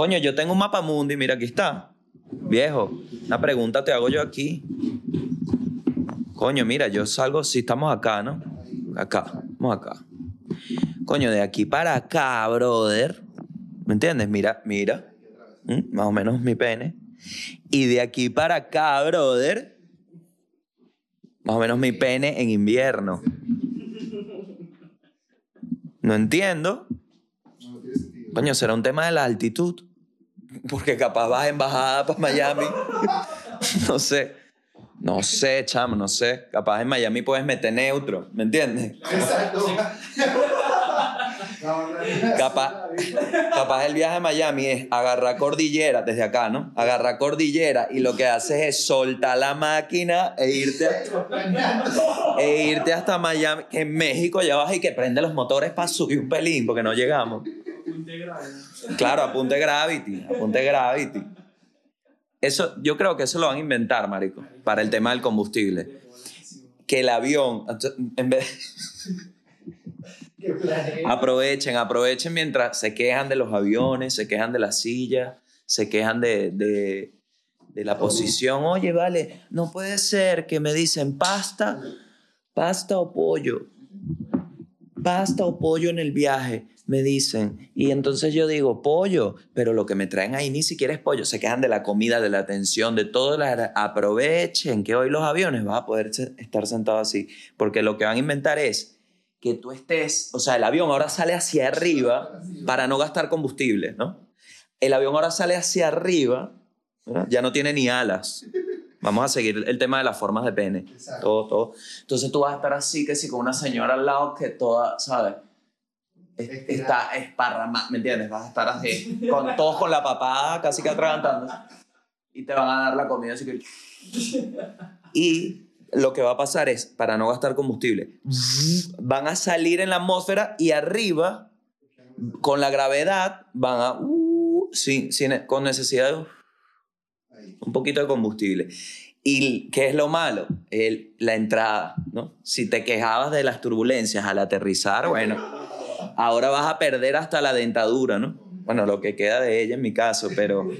Coño, yo tengo un mapa mundi, mira, aquí está. Viejo, una pregunta te hago yo aquí. Coño, mira, yo salgo, si estamos acá, ¿no? Acá, vamos acá. Coño, de aquí para acá, brother. ¿Me entiendes? Mira, mira. ¿Mm? Más o menos mi pene. Y de aquí para acá, brother. Más o menos mi pene en invierno. No entiendo. Coño, será un tema de la altitud. Porque capaz vas en bajada para Miami. no sé. No sé, chamo, no sé. Capaz en Miami puedes meter neutro, ¿me entiendes? Exacto. Capaz, capaz el viaje a Miami es agarrar cordillera desde acá, ¿no? Agarrar cordillera y lo que haces es soltar la máquina e irte, e irte hasta Miami, que en México ya vas y que prende los motores para subir un pelín porque no llegamos. Claro, apunte gravity, apunte gravity. Eso, yo creo que eso lo van a inventar, marico, para el tema del combustible. Que el avión, en vez, aprovechen, aprovechen mientras se quejan de los aviones, se quejan de las sillas, se quejan de, de, de la posición. Oye, vale, no puede ser que me dicen pasta, pasta o pollo, pasta o pollo en el viaje, me dicen. Y entonces yo digo, pollo, pero lo que me traen ahí ni siquiera es pollo. Se quejan de la comida, de la atención, de todo. La, aprovechen que hoy los aviones vas a poder estar sentado así. Porque lo que van a inventar es que tú estés, o sea, el avión ahora sale hacia arriba para no gastar combustible, ¿no? El avión ahora sale hacia arriba, ¿verdad? ya no tiene ni alas. Vamos a seguir el tema de las formas de pene. Exacto. Todo, todo. Entonces tú vas a estar así, que si con una señora al lado que toda, ¿sabes? Es-. Está esparramada, ¿me entiendes? Vas a estar así, con, todos con la papada casi que atragantando. Y te van a dar la comida así que... Y lo que va a pasar es, para no gastar combustible, van a salir en la atmósfera y arriba, con la gravedad, van a... uh, sin, sin- con necesidad de un poquito de combustible. ¿Y qué es lo malo? El, la entrada, ¿no? Si te quejabas de las turbulencias al aterrizar, bueno, ahora vas a perder hasta la dentadura, ¿no? Bueno, lo que queda de ella en mi caso, pero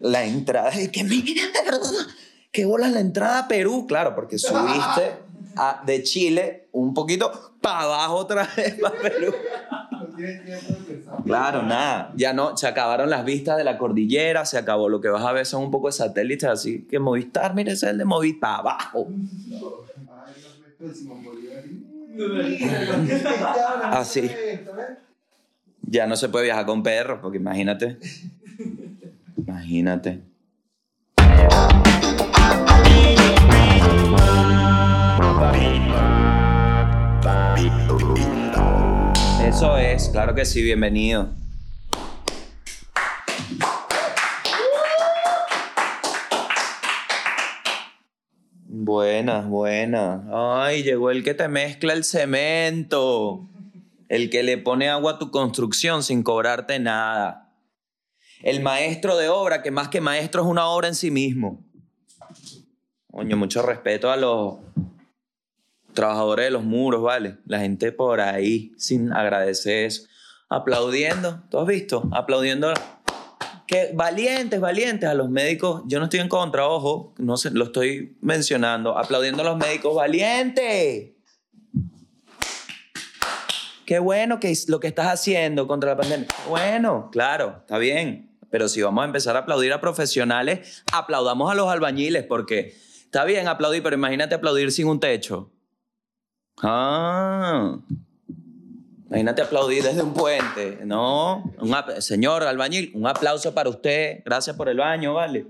la entrada, es que mira, bolas la entrada a Perú, claro, porque subiste de Chile un poquito para abajo otra vez para Perú. Claro, nada. Ya no, se acabaron las vistas de la cordillera, se acabó. Lo que vas a ver son un poco de satélites, así que Movistar, mire, ese es el de Movistar, abajo. Así. ¿ves? Ya no se puede viajar con perros, porque imagínate. Imagínate. Eso es, claro que sí, bienvenido. Buenas, buenas. Ay, llegó el que te mezcla el cemento. El que le pone agua a tu construcción sin cobrarte nada. El maestro de obra, que más que maestro es una obra en sí mismo. Coño, mucho respeto a los trabajadores de los muros, ¿vale? La gente por ahí sin agradecer eso. Aplaudiendo, ¿tú has visto? Aplaudiendo. Que valientes, valientes a los médicos. Yo no estoy en contra, ojo, no sé, lo estoy mencionando. Aplaudiendo a los médicos, valientes. Qué bueno que lo que estás haciendo contra la pandemia. Bueno, claro, está bien. Pero si vamos a empezar a aplaudir a profesionales, aplaudamos a los albañiles porque está bien aplaudir, pero imagínate aplaudir sin un techo. Ah. Imagínate aplaudir desde un puente. No, un señor albañil, un aplauso para usted. Gracias por el baño, vale.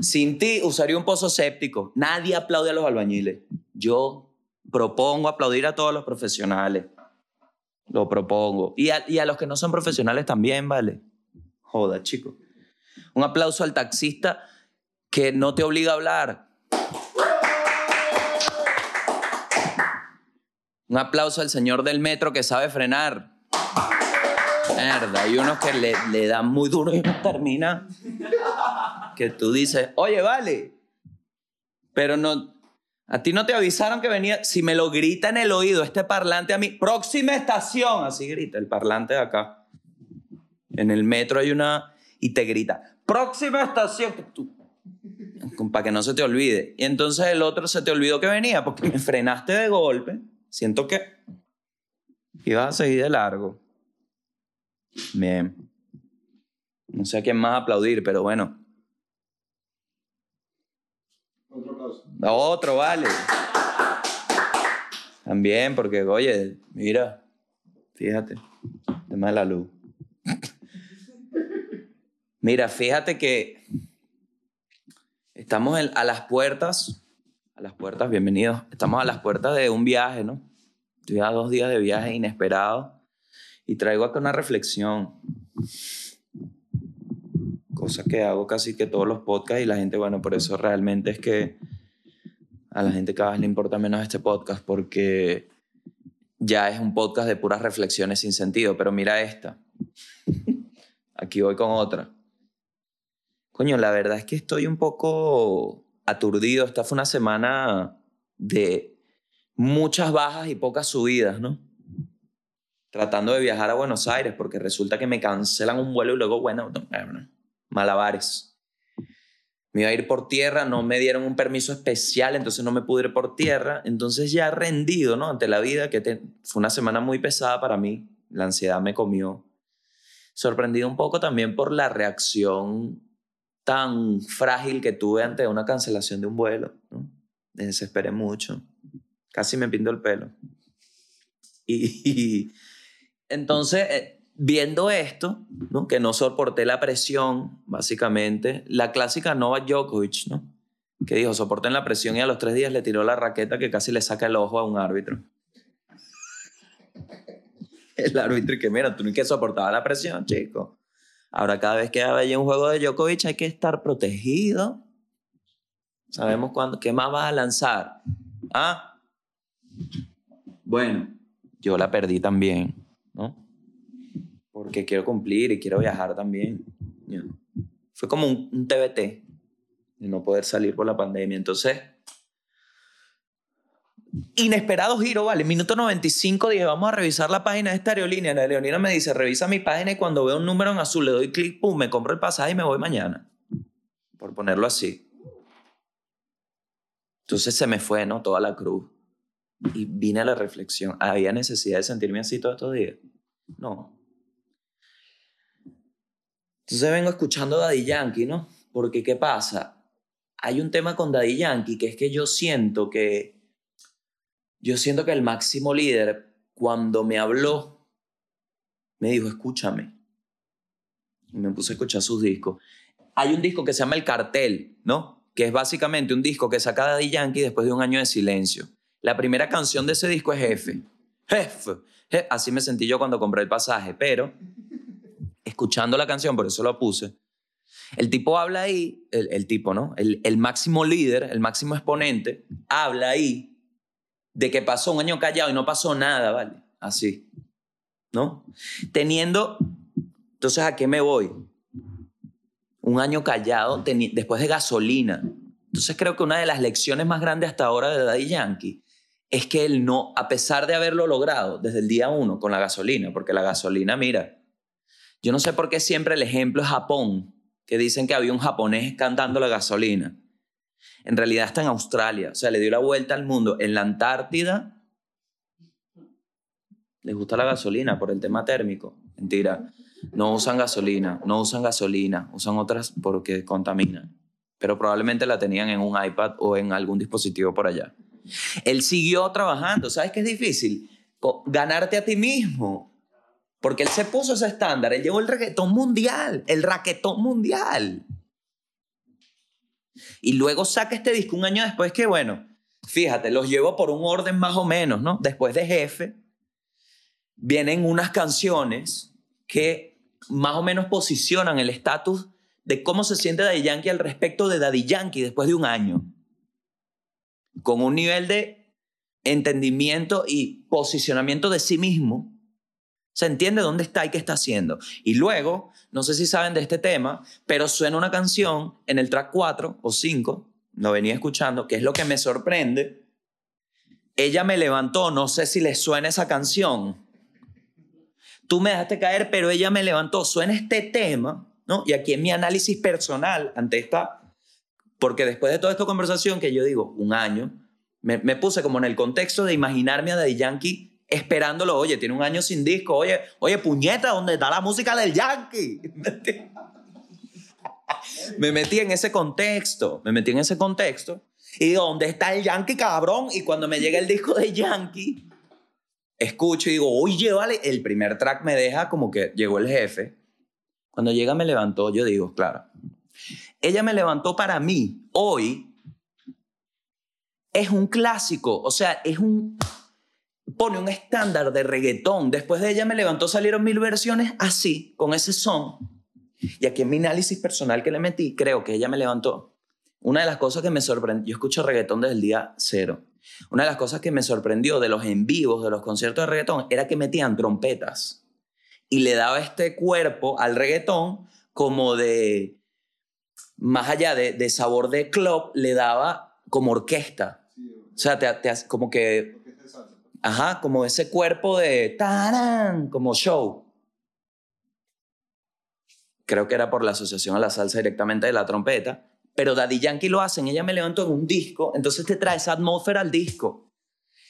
Sin ti usaría un pozo séptico. Nadie aplaude a los albañiles. Yo propongo aplaudir a todos los profesionales. Lo propongo. Y a, y a los que no son profesionales también, ¿vale? Joda, chico. Un aplauso al taxista que no te obliga a hablar. Un aplauso al señor del metro que sabe frenar. Mierda, hay unos que le, le dan muy duro y no termina. Que tú dices, oye, vale. Pero no, a ti no te avisaron que venía. Si me lo grita en el oído este parlante a mí, próxima estación, así grita el parlante de acá. En el metro hay una y te grita, próxima estación. Para que no se te olvide. Y entonces el otro se te olvidó que venía porque me frenaste de golpe. Siento que ibas a seguir de largo. Bien. No sé a quién más aplaudir, pero bueno. Otro aplauso. Otro, vale. También, porque, oye, mira, fíjate, tema de la luz. Mira, fíjate que estamos a las puertas, a las puertas, bienvenidos, estamos a las puertas de un viaje, ¿no? Estoy a dos días de viaje inesperado y traigo acá una reflexión, cosa que hago casi que todos los podcasts y la gente, bueno, por eso realmente es que a la gente cada vez le importa menos este podcast porque ya es un podcast de puras reflexiones sin sentido, pero mira esta. Aquí voy con otra. Coño, la verdad es que estoy un poco aturdido. Esta fue una semana de muchas bajas y pocas subidas, ¿no? Tratando de viajar a Buenos Aires porque resulta que me cancelan un vuelo y luego, bueno, no, bueno, malabares. Me iba a ir por tierra, no me dieron un permiso especial, entonces no me pude ir por tierra. Entonces ya rendido, ¿no? Ante la vida, que te- fue una semana muy pesada para mí. La ansiedad me comió. Sorprendido un poco también por la reacción tan frágil que tuve ante una cancelación de un vuelo, ¿no? Me desesperé mucho. Casi me pinto el pelo. Y, entonces, eh, viendo esto, ¿no? que no soporté la presión, básicamente, la clásica Novak Djokovic, ¿no? que dijo, soporten la presión y a los tres días le tiró la raqueta que casi le saca el ojo a un árbitro. El árbitro y que, mira, tú ni que soportaba la presión, chico. Ahora cada vez que haya un juego de Djokovic hay que estar protegido. Sabemos cuándo, qué más vas a lanzar. ¿Ah? Bueno, yo la perdí también, ¿no? Porque quiero cumplir y quiero viajar también. Ya. Fue como un, un TBT de no poder salir por la pandemia. Entonces, inesperado giro, vale. Minuto 95, dije, vamos a revisar la página de esta aerolínea. La aerolínea me dice, revisa mi página y cuando veo un número en azul le doy clic, pum, me compro el pasaje y me voy mañana. Por ponerlo así. Entonces se me fue, ¿no? Toda la cruz. Y vine a la reflexión. ¿Había necesidad de sentirme así todos estos días? No. Entonces vengo escuchando Daddy Yankee, ¿no? Porque ¿qué pasa? Hay un tema con Daddy Yankee que es que yo siento que yo siento que el máximo líder cuando me habló me dijo, "Escúchame." Y me puse a escuchar sus discos. Hay un disco que se llama El Cartel, ¿no? Que es básicamente un disco que saca Daddy Yankee después de un año de silencio. La primera canción de ese disco es Jefe. Jefe. Je- Así me sentí yo cuando compré el pasaje, pero escuchando la canción, por eso lo puse, el tipo habla ahí, el, tipo, ¿no? El máximo líder, el máximo exponente, habla ahí de que pasó un año callado y no pasó nada, ¿vale? Así, ¿no? Teniendo, entonces, ¿a qué me voy? Un año callado después de gasolina. Entonces creo que una de las lecciones más grandes hasta ahora de Daddy Yankee es que él no, a pesar de haberlo logrado desde el día uno con la gasolina, porque la gasolina, mira, yo no sé por qué siempre el ejemplo es Japón, que dicen que había un japonés cantando la gasolina. En realidad está en Australia, o sea, le dio la vuelta al mundo. En la Antártida les gusta la gasolina por el tema térmico. Mentira, no usan gasolina, no usan gasolina, usan otras porque contaminan. Pero probablemente la tenían en un iPad o en algún dispositivo por allá. Él siguió trabajando, ¿sabes qué es difícil? Ganarte a ti mismo. Porque él se puso ese estándar, él llevó el reggaetón mundial, el raquetón mundial. Y luego saca este disco un año después que, bueno, fíjate, los llevo por un orden más o menos, ¿no? Después de Jefe, vienen unas canciones que más o menos posicionan el estatus de cómo se siente Daddy Yankee al respecto de Daddy Yankee después de un año. Con un nivel de entendimiento y posicionamiento de sí mismo se entiende dónde está y qué está haciendo. Y luego, no sé si saben de este tema, pero suena una canción en el track 4 o 5, lo venía escuchando, que es lo que me sorprende. Ella me levantó, no sé si les suena esa canción. Tú me dejaste caer, pero ella me levantó. Suena este tema, ¿no? Y aquí en mi análisis personal ante esta, porque después de toda esta conversación que yo digo, un año, me, me puse como en el contexto de imaginarme a Daddy Yankee esperándolo, oye, tiene un año sin disco, oye, oye, puñeta, ¿dónde está la música del Yankee? me metí en ese contexto, me metí en ese contexto y digo, ¿dónde está el Yankee, cabrón? Y cuando me llega el disco de Yankee, escucho y digo, oye, vale, el primer track me deja como que llegó el jefe. Cuando llega me levantó, yo digo, claro, ella me levantó para mí, hoy, es un clásico, o sea, es un, pone un estándar de reggaetón. Después de ella me levantó, salieron mil versiones así, con ese son. Y aquí en mi análisis personal que le metí, creo que ella me levantó. Una de las cosas que me sorprendió, yo escucho reggaetón desde el día cero. Una de las cosas que me sorprendió de los en vivos, de los conciertos de reggaetón, era que metían trompetas. Y le daba este cuerpo al reggaetón como de, más allá de, de sabor de club, le daba como orquesta. O sea, te, te, como que Ajá, como ese cuerpo de tarán, como show. Creo que era por la asociación a la salsa directamente de la trompeta. Pero Daddy Yankee lo hacen, ella me levantó en un disco, entonces te trae esa atmósfera al disco.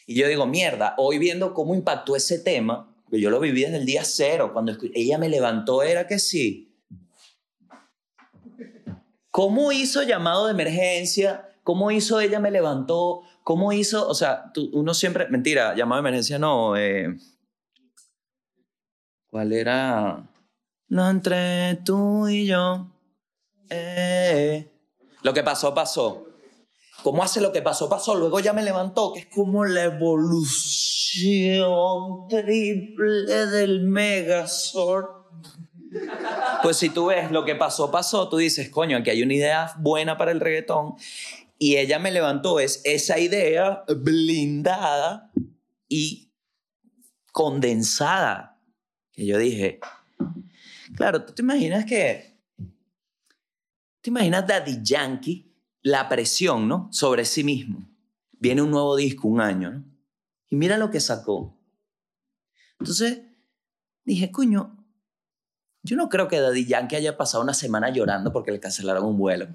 Y yo digo, mierda, hoy viendo cómo impactó ese tema, que yo lo viví desde el día cero, cuando ella me levantó, era que sí. ¿Cómo hizo llamado de emergencia? ¿Cómo hizo ella me levantó? ¿Cómo hizo? O sea, uno siempre, mentira, llamado de emergencia no. Eh, ¿Cuál era? No entre tú y yo. Eh, lo que pasó, pasó. ¿Cómo hace lo que pasó, pasó? Luego ya me levantó, que es como la evolución triple del Megazord. Pues si tú ves lo que pasó, pasó, tú dices, coño, aquí hay una idea buena para el reggaetón y ella me levantó es esa idea blindada y condensada. Que yo dije, claro, tú te imaginas que, te imaginas Daddy Yankee, la presión, ¿no? Sobre sí mismo. Viene un nuevo disco, un año, ¿no? Y mira lo que sacó. Entonces, dije, coño, yo no creo que Daddy Yankee haya pasado una semana llorando porque le cancelaron un vuelo.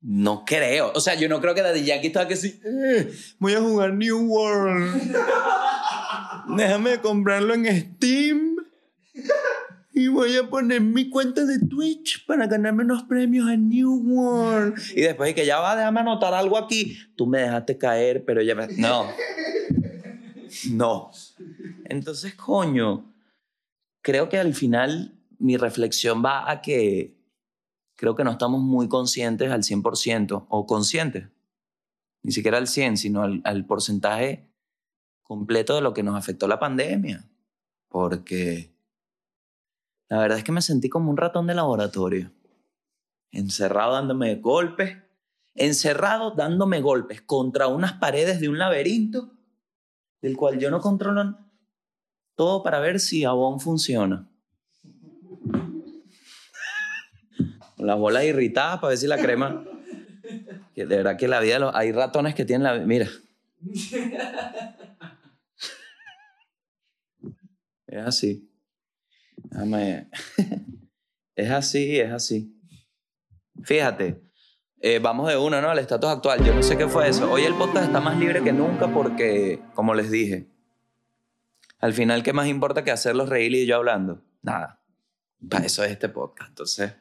No creo. O sea, yo no creo que Daddy Yankee estaba que sí. Eh, voy a jugar New World. Déjame comprarlo en Steam. Y voy a poner mi cuenta de Twitch para ganarme unos premios a New World. Y después de que ya va, déjame anotar algo aquí. Tú me dejaste caer, pero ya me... No. No. Entonces, coño, creo que al final mi reflexión va a que creo que no estamos muy conscientes al 100% o conscientes, ni siquiera al 100, sino al, al, porcentaje completo de lo que nos afectó la pandemia. Porque la verdad es que me sentí como un ratón de laboratorio, encerrado dándome golpes, encerrado dándome golpes contra unas paredes de un laberinto del cual yo no controlo todo para ver si Avon funciona. Las bolas irritadas para ver si la crema. Que de verdad que la vida, hay ratones que tienen la. Mira. Es así. Es así, es así. Fíjate, eh, vamos de una, ¿no? Al estatus actual. Yo no sé qué fue eso. Hoy el podcast está más libre que nunca porque, como les dije, al final, ¿qué más importa que hacerlos reír y yo hablando? Nada. Para eso es este podcast. Entonces,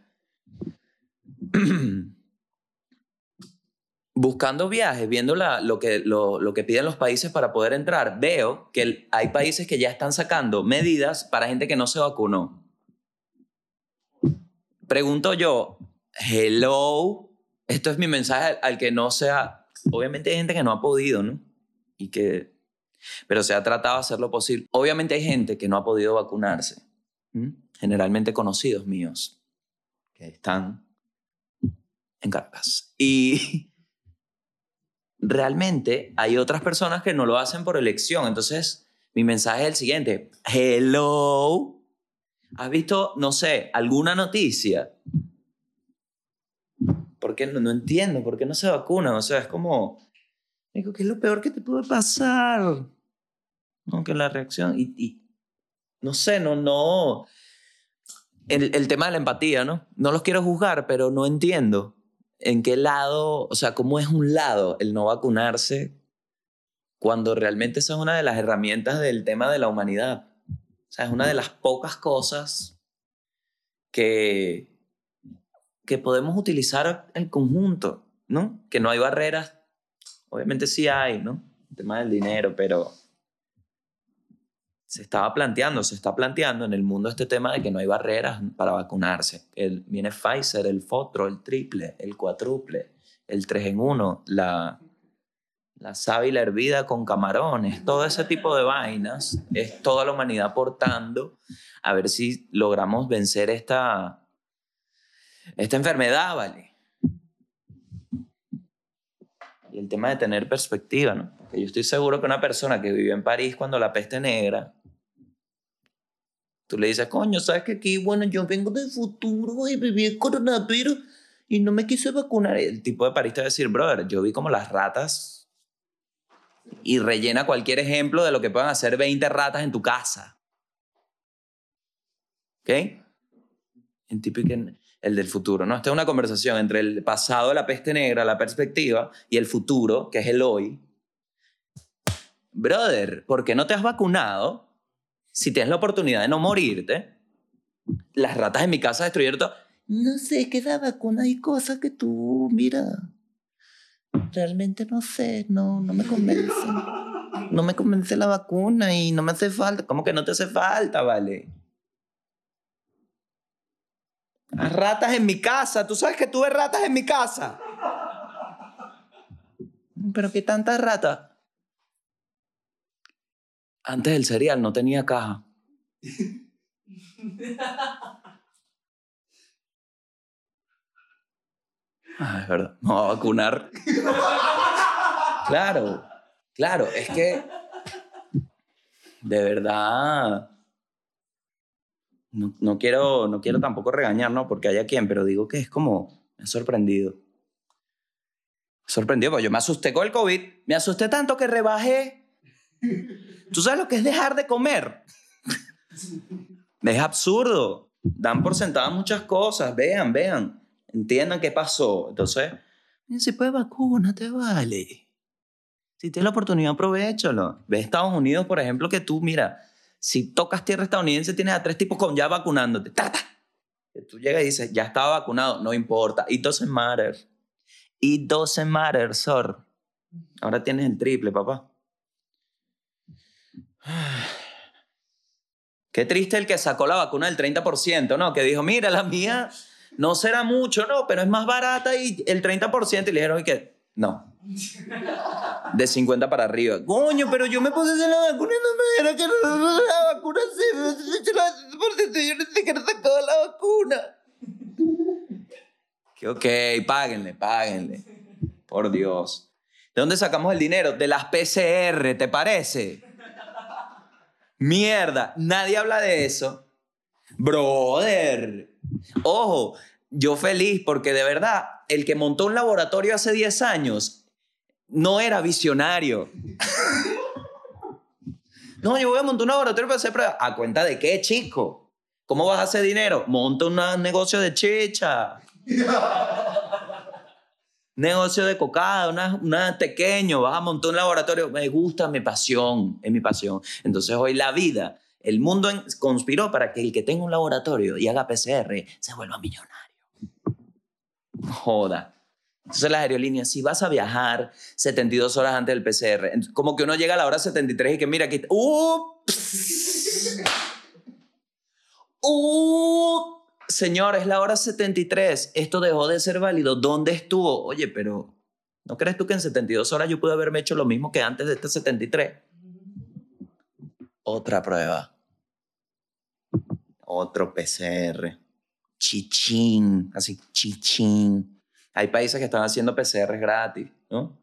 buscando viajes, viendo lo, que, lo, que piden los países para poder entrar, veo que hay países que ya están sacando medidas para gente que no se vacunó. Pregunto yo, hello, esto es mi mensaje al que no sea, obviamente hay gente que no ha podido, ¿no? Y que, pero se ha tratado de hacer lo posible. Obviamente hay gente que no ha podido vacunarse, generalmente conocidos míos, que están en Caracas. Y realmente hay otras personas que no lo hacen por elección. Entonces, mi mensaje es el siguiente. Hello. ¿Has visto, no sé, alguna noticia? Porque no, no entiendo, ¿por qué no se vacunan? O sea, es como, digo, ¿qué es lo peor que te puede pasar? No, que la reacción. Y, y no sé, no, no. El, el tema de la empatía, ¿no? No los quiero juzgar, pero no entiendo en qué lado, o sea, cómo es un lado el no vacunarse cuando realmente esa es una de las herramientas del tema de la humanidad. O sea, es una de las pocas cosas que, que podemos utilizar en conjunto, ¿no? Que no hay barreras. Obviamente sí hay, ¿no? El tema del dinero, pero se estaba planteando, se está planteando en el mundo este tema de que no hay barreras para vacunarse. El, viene Pfizer, el Fotro, el triple, el cuádruple, el 3 en 1, la, la sábila hervida con camarones, todo ese tipo de vainas. Es toda la humanidad aportando a ver si logramos vencer esta, esta enfermedad, ¿vale? Y el tema de tener perspectiva, ¿no? Porque yo estoy seguro que una persona que vivió en París cuando la peste negra Tú le dices, coño, ¿sabes que aquí, bueno, yo vengo del futuro y viví el coronavirus y no me quise vacunar? El tipo de París te va a decir, brother, yo vi como las ratas y rellena cualquier ejemplo de lo que puedan hacer 20 ratas en tu casa. ¿Ok? En típico, el del futuro, ¿no? Esta es una conversación entre el pasado de la peste negra, la perspectiva, y el futuro, que es el hoy. Brother, ¿por qué no te has vacunado? Si tienes la oportunidad de no morirte, las ratas en mi casa destruyeron todo. No sé, qué la vacuna hay cosas que tú, mira, realmente no sé, no, no me convence. No me convence la vacuna y no me hace falta. ¿Cómo que no te hace falta, vale? Las ratas en mi casa. ¿Tú sabes que tuve ratas en mi casa? ¿Pero qué tantas ratas? Antes el cereal no tenía caja. Ah, es verdad. No va a vacunar. Claro, claro, es que de verdad no, quiero, no quiero tampoco regañar, ¿no? Porque haya quien, pero digo que es como, me ha sorprendido. Sorprendido, porque yo me asusté con el COVID, me asusté tanto que rebajé ¿Tú sabes lo que es dejar de comer? es absurdo. Dan por sentadas muchas cosas. Vean, vean. Entiendan qué pasó. Entonces, si puede vacuna, te vale. Si tienes la oportunidad, aprovechalo. Ve Estados Unidos, por ejemplo, que tú, mira, si tocas tierra estadounidense, tienes a tres tipos con ya vacunándote. ¡Tata! Tú llegas y dices, ya estaba vacunado, no importa. It doesn't matter. It doesn't matter, sir. Ahora tienes el triple, papá. Qué triste el que sacó la vacuna del 30%, ¿no? Que dijo, mira, la mía no será mucho, ¿no? Pero es más barata y el 30%. Y le dijeron, ¿y qué? No. De 50 para arriba. Coño, pero yo me puse la vacuna y no me dijeron que la vacuna se... Yo no sé que sacó la vacuna. Que ok, páguenle, páguenle. Por Dios. ¿De dónde sacamos el dinero? De las PCR, ¿te parece? Mierda, nadie habla de eso. Brother. Ojo, yo feliz porque de verdad, el que montó un laboratorio hace 10 años no era visionario. no, yo voy a montar un laboratorio para hacer pruebas. ¿A cuenta de qué, chico? ¿Cómo vas a hacer dinero? Monta un negocio de chicha negocio de cocada, una, pequeño, vas a montar un laboratorio, me gusta, mi pasión, es mi pasión. Entonces hoy la vida, el mundo conspiró para que el que tenga un laboratorio y haga PCR se vuelva millonario. Joda. Entonces las aerolíneas, si vas a viajar 72 horas antes del PCR, como que uno llega a la hora 73 y que mira aquí, ¡Ups! ¡Uh! Señor, es la hora 73, esto dejó de ser válido, ¿dónde estuvo? Oye, pero ¿no crees tú que en 72 horas yo pude haberme hecho lo mismo que antes de este 73? Otra prueba. Otro PCR. Chichín, así, chichín. Hay países que están haciendo PCR gratis, ¿no?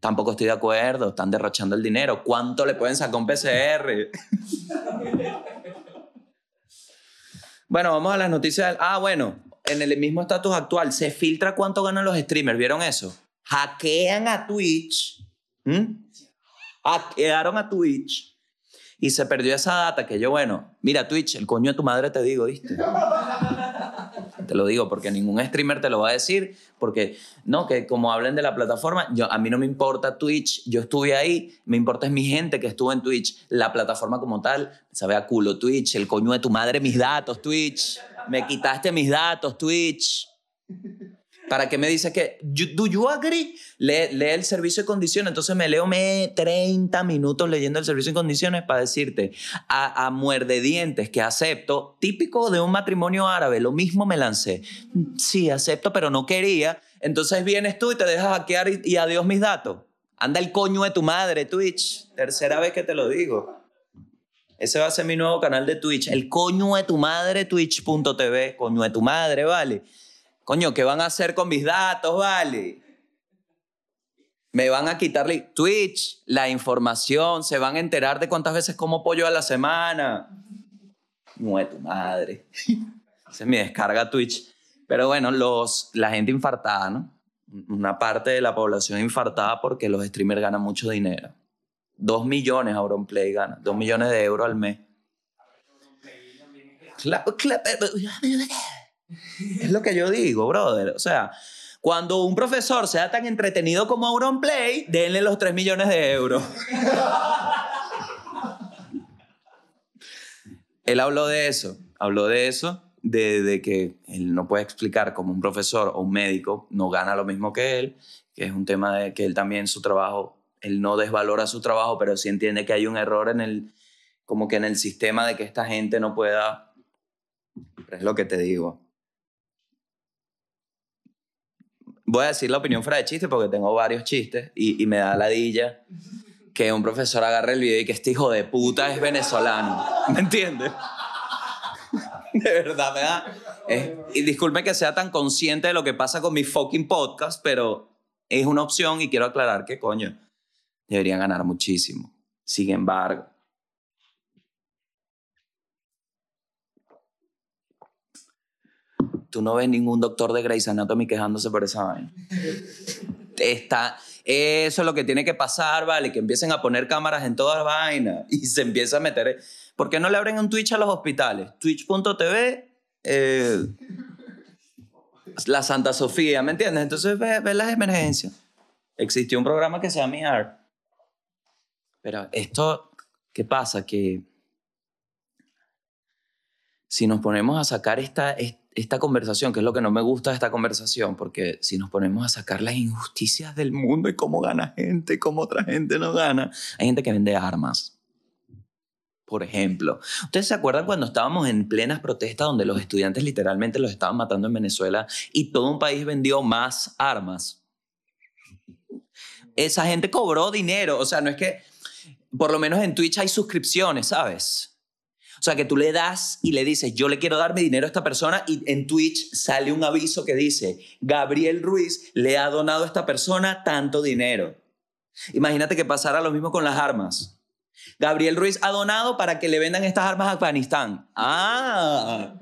Tampoco estoy de acuerdo, están derrochando el dinero. ¿Cuánto le pueden sacar un PCR? Bueno, vamos a las noticias. Ah, bueno, en el mismo estatus actual se filtra cuánto ganan los streamers. ¿Vieron eso? Hackean a Twitch. Hackearon a Twitch Y se perdió esa data que yo, bueno, mira Twitch, el coño de tu madre te digo, ¿viste? Te lo digo porque ningún streamer te lo va a decir, porque no, que como hablen de la plataforma, yo, a mí no me importa Twitch, yo estuve ahí, me importa es mi gente que estuvo en Twitch, la plataforma como tal, sabe a culo Twitch, el coño de tu madre, mis datos, Twitch, me quitaste mis datos, Twitch. ¿Para qué me dices que, you- do you agree? Lee el servicio de condiciones. Entonces me leo me 30 minutos leyendo el servicio de condiciones para decirte a, a muerde dientes que acepto, típico de un matrimonio árabe, lo mismo me lancé. Sí, acepto, pero no quería. Entonces vienes tú y te dejas hackear y, y adiós mis datos. Anda el coño de tu madre, Twitch. Tercera vez que te lo digo. Ese va a ser mi nuevo canal de Twitch. El coño de tu madre, twitch.tv. Coño de tu madre, ¿vale? Coño, ¿qué van a hacer con mis datos, vale? Me van a quitarle Twitch, la información, se van a enterar de cuántas veces como pollo a la semana. De tu madre. Es mi descarga Twitch. Pero bueno, los, la gente infartada, ¿no? Una parte de la población infartada porque los streamers ganan mucho dinero. Dos millones Auronplay gana, dos millones de euros al mes. Cla- cla- es lo que yo digo, brother. O sea, cuando un profesor sea tan entretenido como Auronplay, denle los 3 millones de euros. él habló de eso, habló de eso, de, que él no puede explicar cómo un profesor o un médico no gana lo mismo que él, que es un tema de que él también su trabajo, él no desvalora su trabajo, pero sí entiende que hay un error en el, como que en el sistema de que esta gente no pueda, es lo que te digo. Voy a decir la opinión fuera de chiste porque tengo varios chistes y, me da ladilla que un profesor agarre el video y que este hijo de puta es venezolano. ¿Me entiendes? De verdad, me da. y disculpe que sea tan consciente de lo que pasa con mi fucking podcast, pero es una opción y quiero aclarar que, coño, deberían ganar muchísimo. Sin embargo, tú no ves ningún doctor de Grey's Anatomy quejándose por esa vaina. Está, eso es lo que tiene que pasar, ¿vale? Que empiecen a poner cámaras en todas las vainas y se empieza a meter... ¿Por qué no le abren un Twitch a los hospitales? Twitch.tv, eh, la Santa Sofía, ¿me entiendes? Entonces ve, ve las emergencias. Existió un programa que se llama ER. Pero esto, ¿qué pasa? Que si nos ponemos a sacar esta, es- esta conversación, que es lo que no me gusta de esta conversación, porque si nos ponemos a sacar las injusticias del mundo y cómo gana gente, cómo otra gente no gana, hay gente que vende armas. Por ejemplo, ¿ustedes se acuerdan cuando estábamos en plenas protestas donde los estudiantes literalmente los estaban matando en Venezuela y todo un país vendió más armas? Esa gente cobró dinero, o sea, no es que, por lo menos en Twitch hay suscripciones, ¿sabes? O sea, que tú le das y le dices, yo le quiero dar mi dinero a esta persona y en Twitch sale un aviso que dice, Gabriel Ruiz le ha donado a esta persona tanto dinero. Imagínate que pasara lo mismo con las armas. Gabriel Ruiz ha donado para que le vendan estas armas a Afganistán. Ah,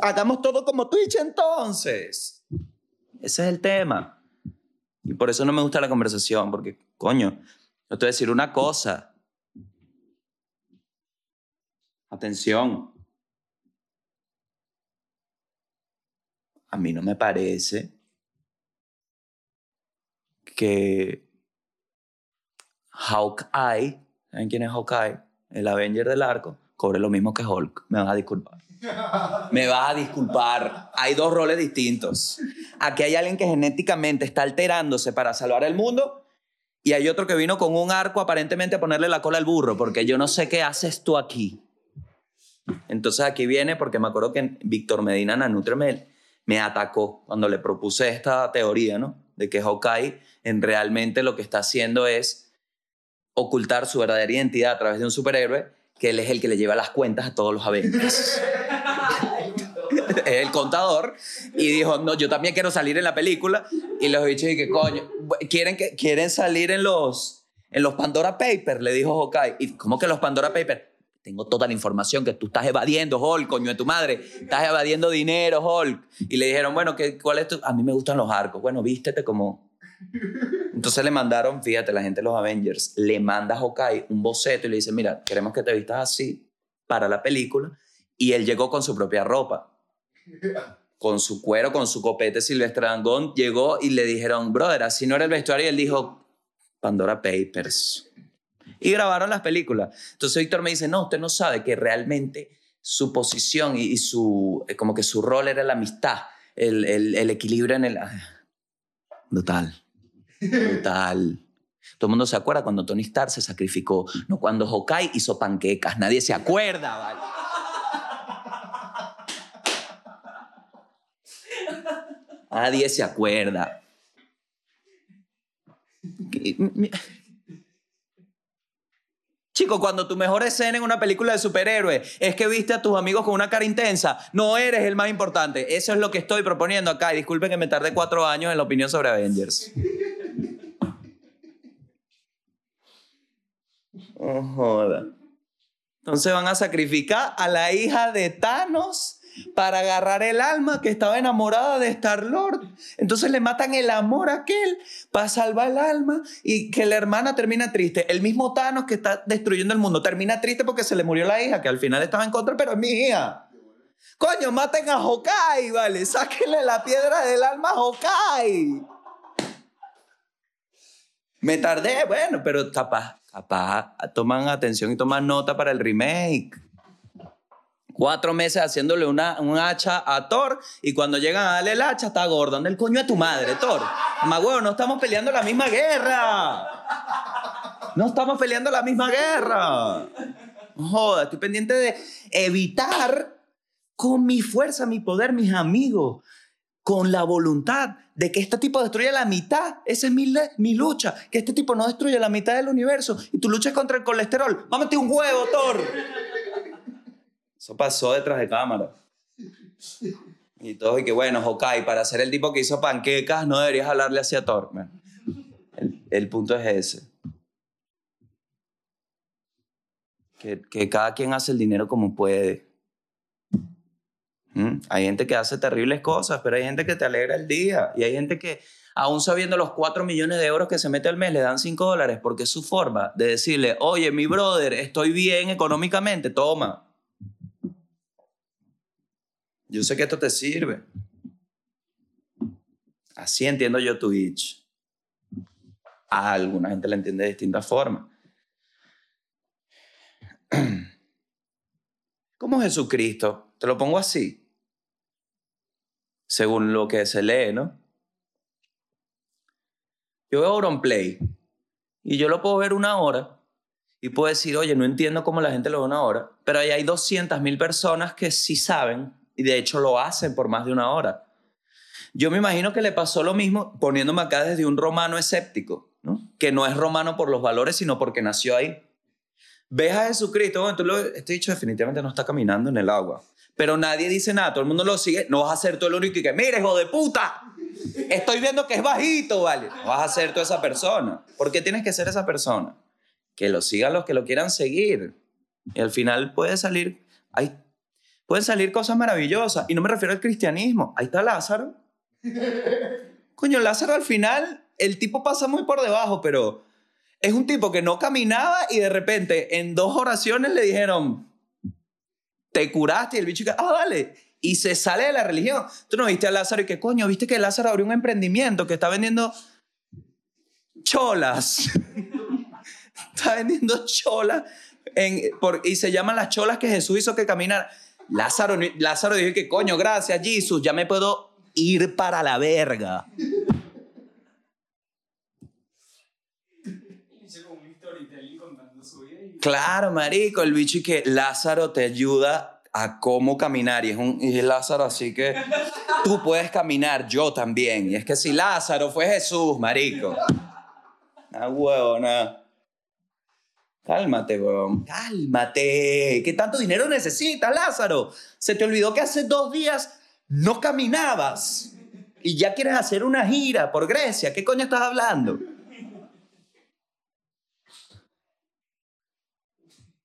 hagamos todo como Twitch entonces. Ese es el tema. Y por eso no me gusta la conversación, porque, coño, yo te voy a decir una cosa. Atención. A mí no me parece que Hawkeye, ¿saben quién es Hawkeye? El Avenger del arco, cobre lo mismo que Hulk. Me vas a disculpar. Me vas a disculpar. Hay dos roles distintos. Aquí hay alguien que genéticamente está alterándose para salvar el mundo y hay otro que vino con un arco aparentemente a ponerle la cola al burro, porque yo no sé qué haces tú aquí. Entonces aquí viene porque me acuerdo que Víctor Medina Nanutre me, atacó cuando le propuse esta teoría, ¿no? De que Hawkeye en realmente lo que está haciendo es ocultar su verdadera identidad a través de un superhéroe, que él es el que le lleva las cuentas a todos los Avengers. el contador y dijo, no, yo también quiero salir en la película y los bichos que coño, quieren, que, quieren salir en los, en los Pandora Papers, le dijo Hawkeye. ¿Y cómo que los Pandora Papers? Tengo toda la información que tú estás evadiendo, Hulk, coño de tu madre. Estás evadiendo dinero, Hulk. Y le dijeron, bueno, ¿qué, ¿cuál es tu...? A mí me gustan los arcos. Bueno, vístete como... Entonces le mandaron, fíjate, la gente de los Avengers, le manda a Hawkeye un boceto y le dice, mira, queremos que te vistas así para la película. Y él llegó con su propia ropa. Con su cuero, con su copete Silvestre Dangond, llegó y le dijeron, brother, así no era el vestuario. Y él dijo, Pandora Papers. Y grabaron las películas. Entonces Víctor me dice, no, usted no sabe que realmente su posición y, su, eh, como que su rol era la amistad, el, el, equilibrio en el... ah, Brutal. Brutal. Todo el mundo se acuerda cuando Tony Stark se sacrificó, no cuando Hawkeye hizo panquecas. Nadie se acuerda, ¿vale? Nadie se acuerda. Chico, cuando tu mejor escena en una película de superhéroe es que viste a tus amigos con una cara intensa, no eres el más importante. Eso es lo que estoy proponiendo acá. Y disculpen que me tardé cuatro años en la opinión sobre Avengers. No joda. Entonces van a sacrificar a la hija de Thanos para agarrar el alma que estaba enamorada de Star-Lord. Entonces le matan el amor a aquel para salvar el alma y que la hermana termina triste. El mismo Thanos que está destruyendo el mundo termina triste porque se le murió la hija, que al final estaba en contra, pero es mi hija. Coño, maten a Hawkeye, vale. Sáquenle la piedra del alma a Hawkeye. Me tardé, bueno, pero capaz, capaz toman atención y toman nota para el remake. Cuatro meses haciéndole una, un hacha a Thor y cuando llegan a darle el hacha está gordo. ¿Dónde el coño de tu madre, Thor? Huevo, no estamos peleando la misma guerra. No estamos peleando la misma guerra. Joda, estoy pendiente de evitar con mi fuerza, mi poder, mis amigos, con la voluntad de que este tipo destruya la mitad. Esa es mi, mi lucha. Que este tipo no destruya la mitad del universo. Y tu lucha es contra el colesterol. Mámate un huevo, Thor. Eso pasó detrás de cámara. Y todo, y que bueno, Hawkeye, para ser el tipo que hizo panquecas, no deberías hablarle así a Thor. El, el punto es ese. Que, que cada quien hace el dinero como puede. ¿Mm? Hay gente que hace terribles cosas, pero hay gente que te alegra el día. Y hay gente que, aún sabiendo los 4 millones de euros que se mete al mes, le dan 5 dólares porque es su forma de decirle, oye, mi brother, estoy bien económicamente, toma. Yo sé que esto te sirve. Así entiendo yo Twitch. A alguna gente la entiende de distintas formas. Como Jesucristo, te lo pongo así, según lo que se lee, ¿no? Yo veo Auronplay y yo lo puedo ver una hora y puedo decir, oye, no entiendo cómo la gente lo ve una hora, pero ahí hay 200 mil personas que sí saben y de hecho lo hacen por más de una hora. Yo me imagino que le pasó lo mismo poniéndome acá desde un romano escéptico, ¿no? que no es romano por los valores, sino porque nació ahí. Ves a Jesucristo, bueno, tú lo, este dicho definitivamente no está caminando en el agua, pero nadie dice nada, todo el mundo lo sigue, no vas a ser tú el único y que, mire, hijo de puta, estoy viendo que es bajito, ¿vale? No vas a ser tú esa persona. ¿Por qué tienes que ser esa persona? Que lo sigan los que lo quieran seguir. Y al final puede salir, hay, pueden salir cosas maravillosas. Y no me refiero al cristianismo. Ahí está Lázaro. Coño, Lázaro al final, el tipo pasa muy por debajo, pero es un tipo que no caminaba y de repente en dos oraciones le dijeron, te curaste y el bicho que, ah, vale. Y se sale de la religión. Tú no viste a Lázaro y que, coño, viste que Lázaro abrió un emprendimiento que está vendiendo cholas. está vendiendo cholas en, por, y se llaman las cholas que Jesús hizo que caminar. Lázaro, Lázaro dijo que, coño, gracias, Jesús, ya me puedo ir para la verga. Claro, marico, el bicho y que Lázaro te ayuda a cómo caminar y es un y es Lázaro así que tú puedes caminar, yo también. Y es que si Lázaro fue Jesús, marico. Ah, huevona. Cálmate, weón. Cálmate. ¿Qué tanto dinero necesitas, Lázaro? Se te olvidó que hace dos días no caminabas y ya quieres hacer una gira por Grecia. ¿Qué coño estás hablando?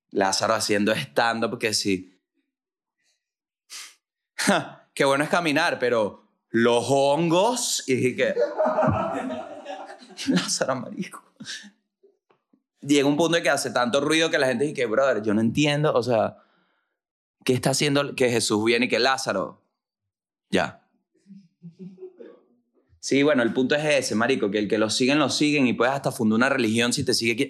Lázaro haciendo stand-up que sí. Ja, qué bueno es caminar, pero los hongos. Y dije que. Lázaro, marico. Llega un punto en que hace tanto ruido que la gente dice que, brother, yo no entiendo, o sea, ¿qué está haciendo que Jesús viene y que Lázaro? Ya. Sí, bueno, el punto es ese, marico, que el que lo siguen, lo siguen y puedes hasta fundar una religión si te sigue...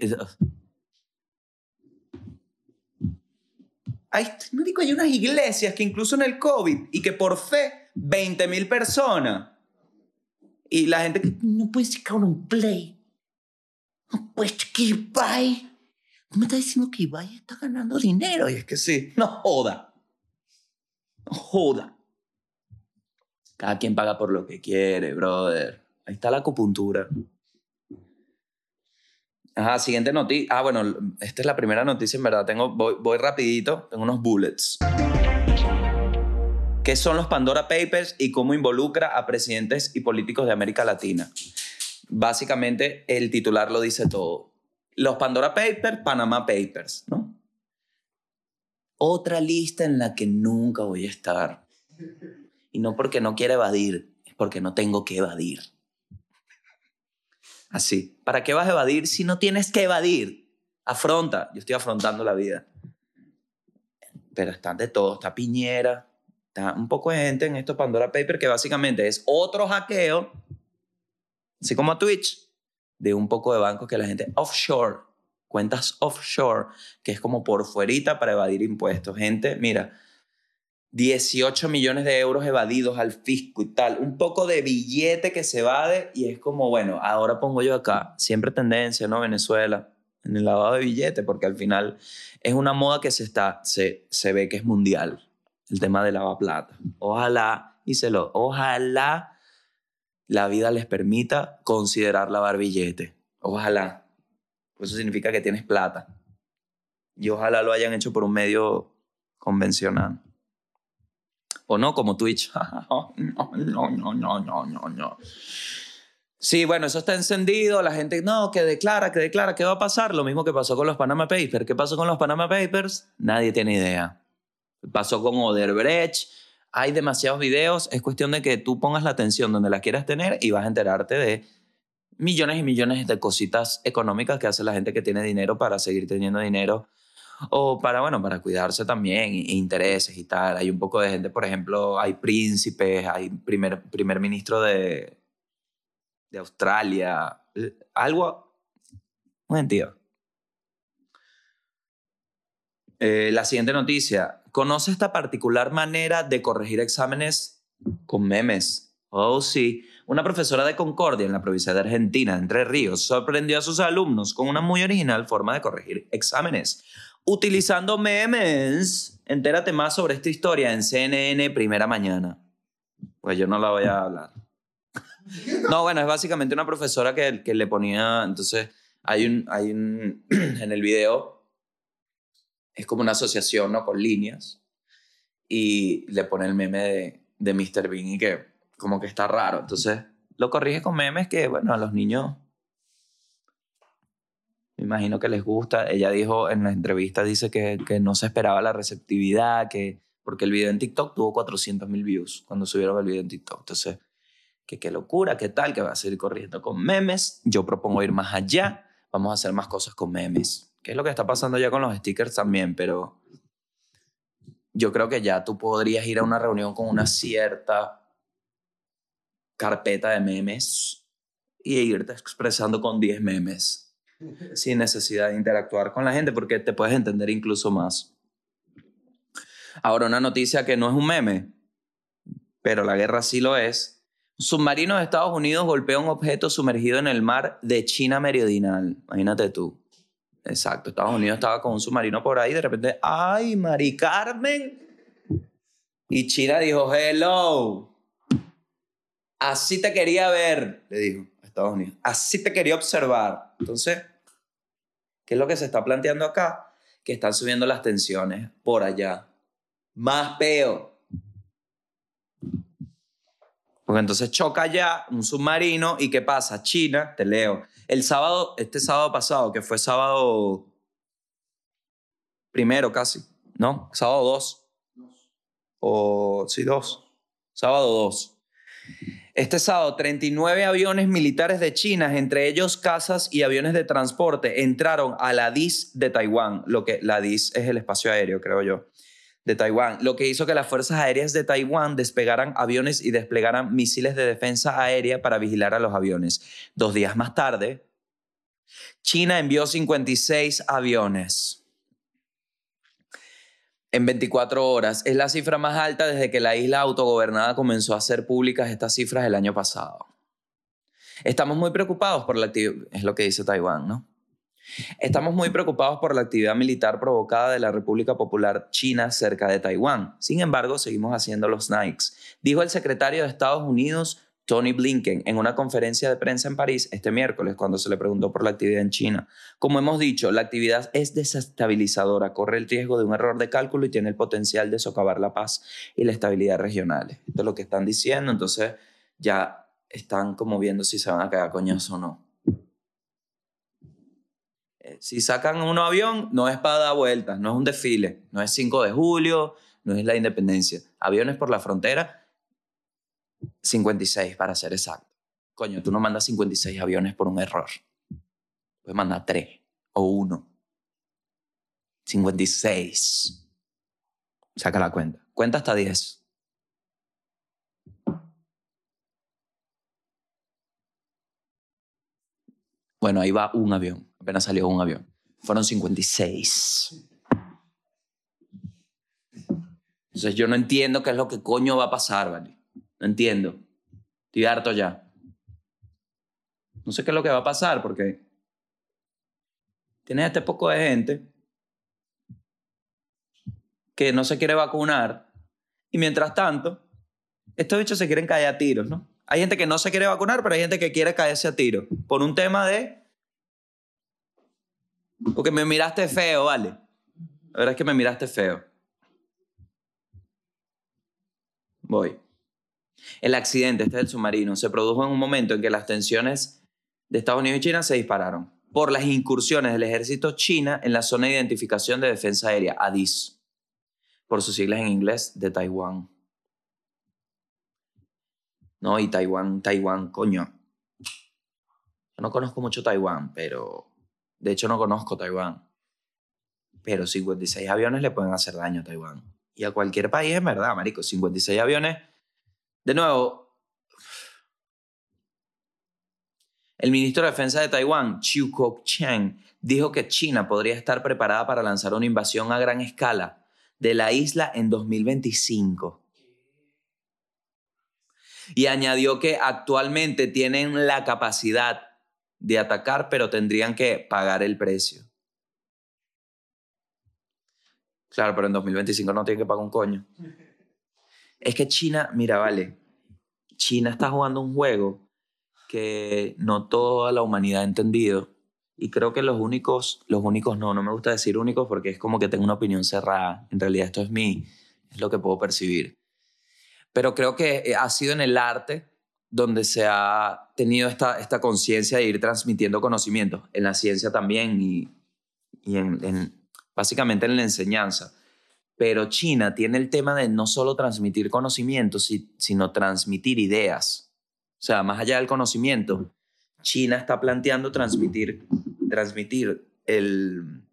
Hay, marico, hay unas iglesias que incluso en el COVID y que por fe 20 mil personas. Y la gente que no puede sacar un play. Puede que Ibai. ¿Tú me estás diciendo que Ibai está ganando dinero? Y es que sí. No joda. No joda. Cada quien paga por lo que quiere, brother. Ahí está la acupuntura. Ajá, siguiente noticia. Ah, bueno, esta es la primera noticia, en verdad. Tengo, voy, voy rapidito, tengo unos bullets. ¿Qué son los Pandora Papers y cómo involucra a presidentes y políticos de América Latina? Básicamente, el titular lo dice todo. Los Pandora Papers, Panama Papers, ¿no? Otra lista en la que nunca voy a estar. Y no porque no quiera evadir, es porque no tengo que evadir. Así. ¿Para qué vas a evadir si no tienes que evadir? Afronta. Yo estoy afrontando la vida. Pero están de todo. Está Piñera. Está un poco de gente en estos Pandora Papers que básicamente es otro hackeo, así como a Twitch, de un poco de bancos que la gente offshore, cuentas offshore, que es como por fuerita para evadir impuestos. Gente, mira, 18 millones de euros evadidos al fisco y tal, un poco de billete que se evade y es como, bueno, ahora pongo yo acá, siempre tendencia, ¿no? Venezuela, en el lavado de billete, porque al final es una moda que se, está, se, se ve que es mundial, el tema de lavaplata. Ojalá, y se lo, ojalá la vida les permita considerar lavar billete. Ojalá. Eso significa que tienes plata. Y ojalá lo hayan hecho por un medio convencional o no como Twitch. no, no, no, no, no, no. Sí, bueno, eso está encendido, la gente, no, que declara, que declara, ¿qué va a pasar? Lo mismo que pasó con los Panama Papers. ¿Qué pasó con los Panama Papers? Nadie tiene idea. Pasó con Oderbrecht, hay demasiados videos, es cuestión de que tú pongas la atención donde la quieras tener y vas a enterarte de millones y millones de cositas económicas que hace la gente que tiene dinero para seguir teniendo dinero o para, bueno, para cuidarse también, intereses y tal. Hay un poco de gente, por ejemplo, hay príncipes, hay primer, primer ministro de, de Australia, algo, un sentido. Eh, la siguiente noticia. ¿Conoce esta particular manera de corregir exámenes con memes? Oh, sí. Una profesora de Concordia en la provincia de Argentina, Entre Ríos, sorprendió a sus alumnos con una muy original forma de corregir exámenes utilizando memes. Entérate más sobre esta historia en CNN Primera Mañana. Pues yo no la voy a hablar. No, bueno, es básicamente una profesora que, que le ponía, entonces hay un, hay un, en el video, es como una asociación, ¿no? Con líneas, y le pone el meme de, de Mr. Bean y que como que está raro, entonces lo corrige con memes que, bueno, a los niños me imagino que les gusta. Ella dijo en la entrevista, dice que, que no se esperaba la receptividad, que, porque el video en TikTok tuvo 400 mil views cuando subieron el video en TikTok. Entonces, que qué locura, qué tal, que va a seguir corriendo con memes. Yo propongo ir más allá, vamos a hacer más cosas con memes. ¿Qué es lo que está pasando ya con los stickers también? Pero yo creo que ya tú podrías ir a una reunión con una cierta carpeta de memes y irte expresando con 10 memes sin necesidad de interactuar con la gente porque te puedes entender incluso más. Ahora, una noticia que no es un meme, pero la guerra sí lo es. Submarino de Estados Unidos golpea un objeto sumergido en el mar de China Meridional. Imagínate tú. Exacto, Estados Unidos estaba con un submarino por ahí, de repente, ¡ay, Mari Carmen! Y China dijo, hello, así te quería ver, le dijo. Estados Unidos. Así te quería observar. Entonces, ¿qué es lo que se está planteando acá? Que están subiendo las tensiones por allá. Más peo. Porque entonces choca ya un submarino y ¿qué pasa? China, te leo. El sábado, este sábado pasado, que fue sábado primero casi, ¿no? Sábado 2. O sí, 2. Sábado 2. Este sábado, 39 aviones militares de China, entre ellos casas y aviones de transporte, entraron a la DIS de Taiwán. Lo que la DIS es el espacio aéreo, creo yo, de Taiwán. Lo que hizo que las fuerzas aéreas de Taiwán despegaran aviones y desplegaran misiles de defensa aérea para vigilar a los aviones. Dos días más tarde, China envió 56 aviones en 24 horas. Es la cifra más alta desde que la isla autogobernada comenzó a hacer públicas estas cifras el año pasado. Estamos muy preocupados por la actividad, es lo que dice Taiwán, ¿no? Estamos muy preocupados por la actividad militar provocada de la República Popular China cerca de Taiwán. Sin embargo, seguimos haciendo los Nikes, dijo el secretario de Estados Unidos Tony Blinken en una conferencia de prensa en París este miércoles cuando se le preguntó por la actividad en China. Como hemos dicho, la actividad es desestabilizadora, corre el riesgo de un error de cálculo y tiene el potencial de socavar la paz y la estabilidad regionales. Esto es lo que están diciendo, entonces ya están como viendo si se van a quedar coñazo o no. Eh, si sacan un avión, no es para dar vueltas, no es un desfile, no es 5 de julio, no es la independencia. Aviones por la frontera 56 para ser exacto. Coño, tú no mandas 56 aviones por un error. Puedes mandar 3 o 1. 56. Saca la cuenta. Cuenta hasta 10. Bueno, ahí va un avión. Apenas salió un avión. Fueron 56. Entonces yo no entiendo qué es lo que coño va a pasar, ¿vale? No entiendo. Estoy harto ya. No sé qué es lo que va a pasar porque tienes este poco de gente que no se quiere vacunar y mientras tanto, estos bichos se quieren caer a tiros, ¿no? Hay gente que no se quiere vacunar, pero hay gente que quiere caerse a tiros por un tema de... Porque me miraste feo, vale. La verdad es que me miraste feo. Voy. El accidente, este del submarino, se produjo en un momento en que las tensiones de Estados Unidos y China se dispararon por las incursiones del ejército china en la zona de identificación de defensa aérea, ADIS, por sus siglas en inglés, de Taiwán. No, y Taiwán, Taiwán, coño. Yo no conozco mucho Taiwán, pero de hecho no conozco Taiwán. Pero 56 aviones le pueden hacer daño a Taiwán. Y a cualquier país, en verdad, marico. 56 aviones de nuevo, el ministro de Defensa de Taiwán, Chiu Kuo-cheng, dijo que China podría estar preparada para lanzar una invasión a gran escala de la isla en 2025. Y añadió que actualmente tienen la capacidad de atacar, pero tendrían que pagar el precio. Claro, pero en 2025 no tienen que pagar un coño. Es que China, mira, vale, China está jugando un juego que no toda la humanidad ha entendido. Y creo que los únicos, los únicos no, no me gusta decir únicos porque es como que tengo una opinión cerrada. En realidad esto es mi, es lo que puedo percibir. Pero creo que eh, ha sido en el arte donde se ha tenido esta, esta conciencia de ir transmitiendo conocimientos, en la ciencia también y, y en, básicamente en la enseñanza. Pero China tiene el tema de no solo transmitir conocimientos, sino transmitir ideas. O sea, más allá del conocimiento, China está planteando transmitir, transmitir el,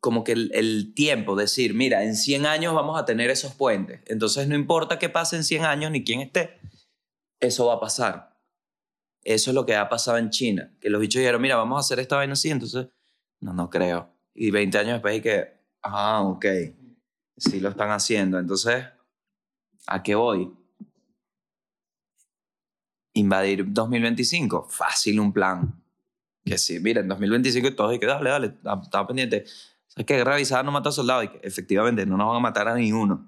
como que el, el, tiempo, decir, mira, en 100 años vamos a tener esos puentes. Entonces no importa qué pase en 100 años ni quién esté, eso va a pasar. Eso es lo que ha pasado en China, que los bichos dijeron, mira, vamos a hacer esta vaina así, entonces, no, no creo y 20 años después y que, ah, ok, sí lo están haciendo. Entonces, ¿a qué voy? Invadir 2025, fácil un plan. Que sí, mira, en 2025 y todos, y que dale, dale, estaba pendiente. ¿Sabes que guerra avisada no mata a soldados? Y que efectivamente no nos van a matar a ninguno.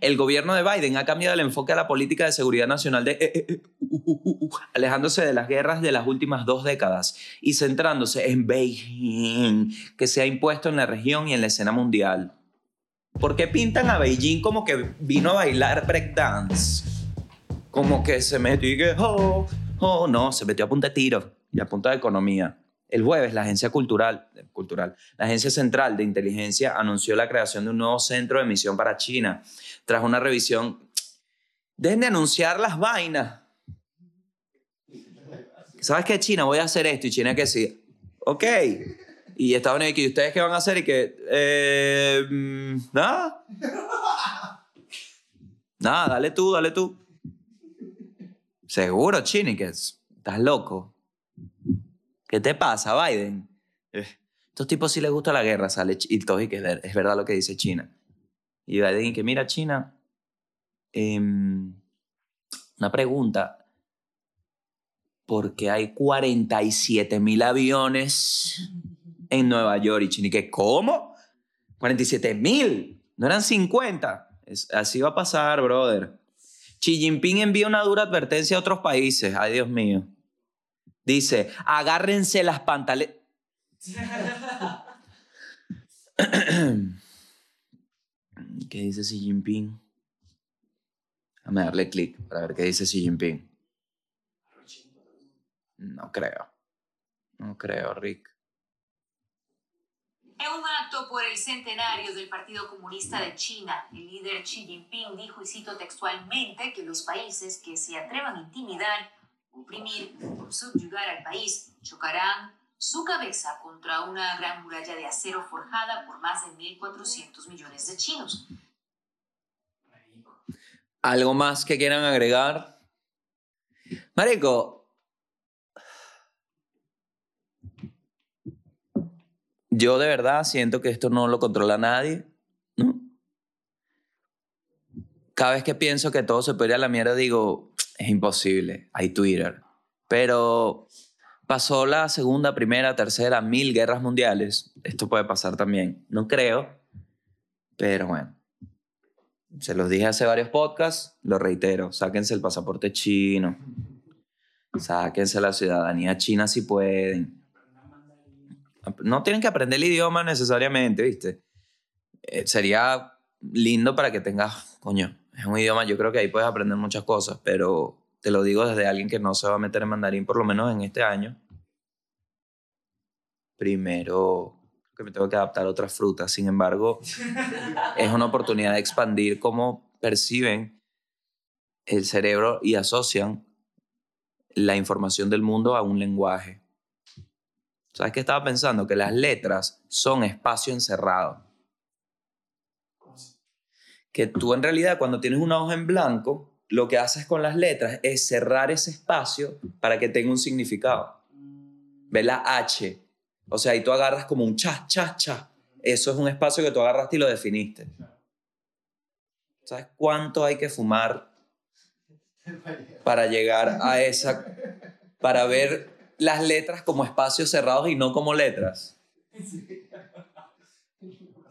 El gobierno de Biden ha cambiado el enfoque a la política de seguridad nacional de eh, eh, eh, uh, uh, uh, alejándose de las guerras de las últimas dos décadas y centrándose en Beijing, que se ha impuesto en la región y en la escena mundial. ¿Por qué pintan a Beijing como que vino a bailar breakdance? Como que se metió y que, oh, oh, no, se metió a punta de tiro y a punta de economía. El jueves, la Agencia Cultural, Cultural, la Agencia Central de Inteligencia anunció la creación de un nuevo centro de emisión para China. Tras una revisión. Dejen de anunciar las vainas. ¿Sabes qué, China? Voy a hacer esto. Y China que sí. Ok. Y Estados Unidos, ¿y ustedes qué van a hacer? Y que. Eh, mm, nada. Nada, dale tú, dale tú. Seguro, Chini, que es- estás loco. ¿Qué te pasa, Biden? Eh, Estos tipos sí les gusta la guerra, sale y todo y que es ver- es verdad lo que dice China. Y Biden, y que mira, China, em, una pregunta. ¿Por qué hay 47 mil aviones en Nueva York? Y China, que, ¿cómo? 47 mil. No eran 50. Es- así va a pasar, brother. Xi Jinping envía una dura advertencia a otros países. Ay, Dios mío. Dice, agárrense las pantaletas. ¿Qué dice Xi Jinping? Déjame darle clic para ver qué dice Xi Jinping. No creo. No creo, Rick. En un acto por el centenario del Partido Comunista de China, el líder Xi Jinping dijo, y cito textualmente, que los países que se atrevan a intimidar, oprimir subyugar al país chocarán su cabeza contra una gran muralla de acero forjada por más de 1.400 millones de chinos. ¿Algo más que quieran agregar? Marico. Yo de verdad siento que esto no lo controla nadie. Cada vez que pienso que todo se puede a la mierda, digo, es imposible, hay Twitter. Pero pasó la segunda, primera, tercera, mil guerras mundiales. Esto puede pasar también. No creo, pero bueno. Se los dije hace varios podcasts, lo reitero, sáquense el pasaporte chino, sáquense la ciudadanía china si pueden. No tienen que aprender el idioma necesariamente, ¿viste? Eh, sería lindo para que tengas, coño, es un idioma, yo creo que ahí puedes aprender muchas cosas, pero te lo digo desde alguien que no se va a meter en mandarín por lo menos en este año. Primero, creo que me tengo que adaptar a otras frutas, sin embargo, es una oportunidad de expandir cómo perciben el cerebro y asocian la información del mundo a un lenguaje. ¿Sabes qué estaba pensando? Que las letras son espacio encerrado. Que tú en realidad cuando tienes una hoja en blanco, lo que haces con las letras es cerrar ese espacio para que tenga un significado. Ve la H. O sea, ahí tú agarras como un cha, cha, cha. Eso es un espacio que tú agarraste y lo definiste. ¿Sabes cuánto hay que fumar para llegar a esa, para ver las letras como espacios cerrados y no como letras?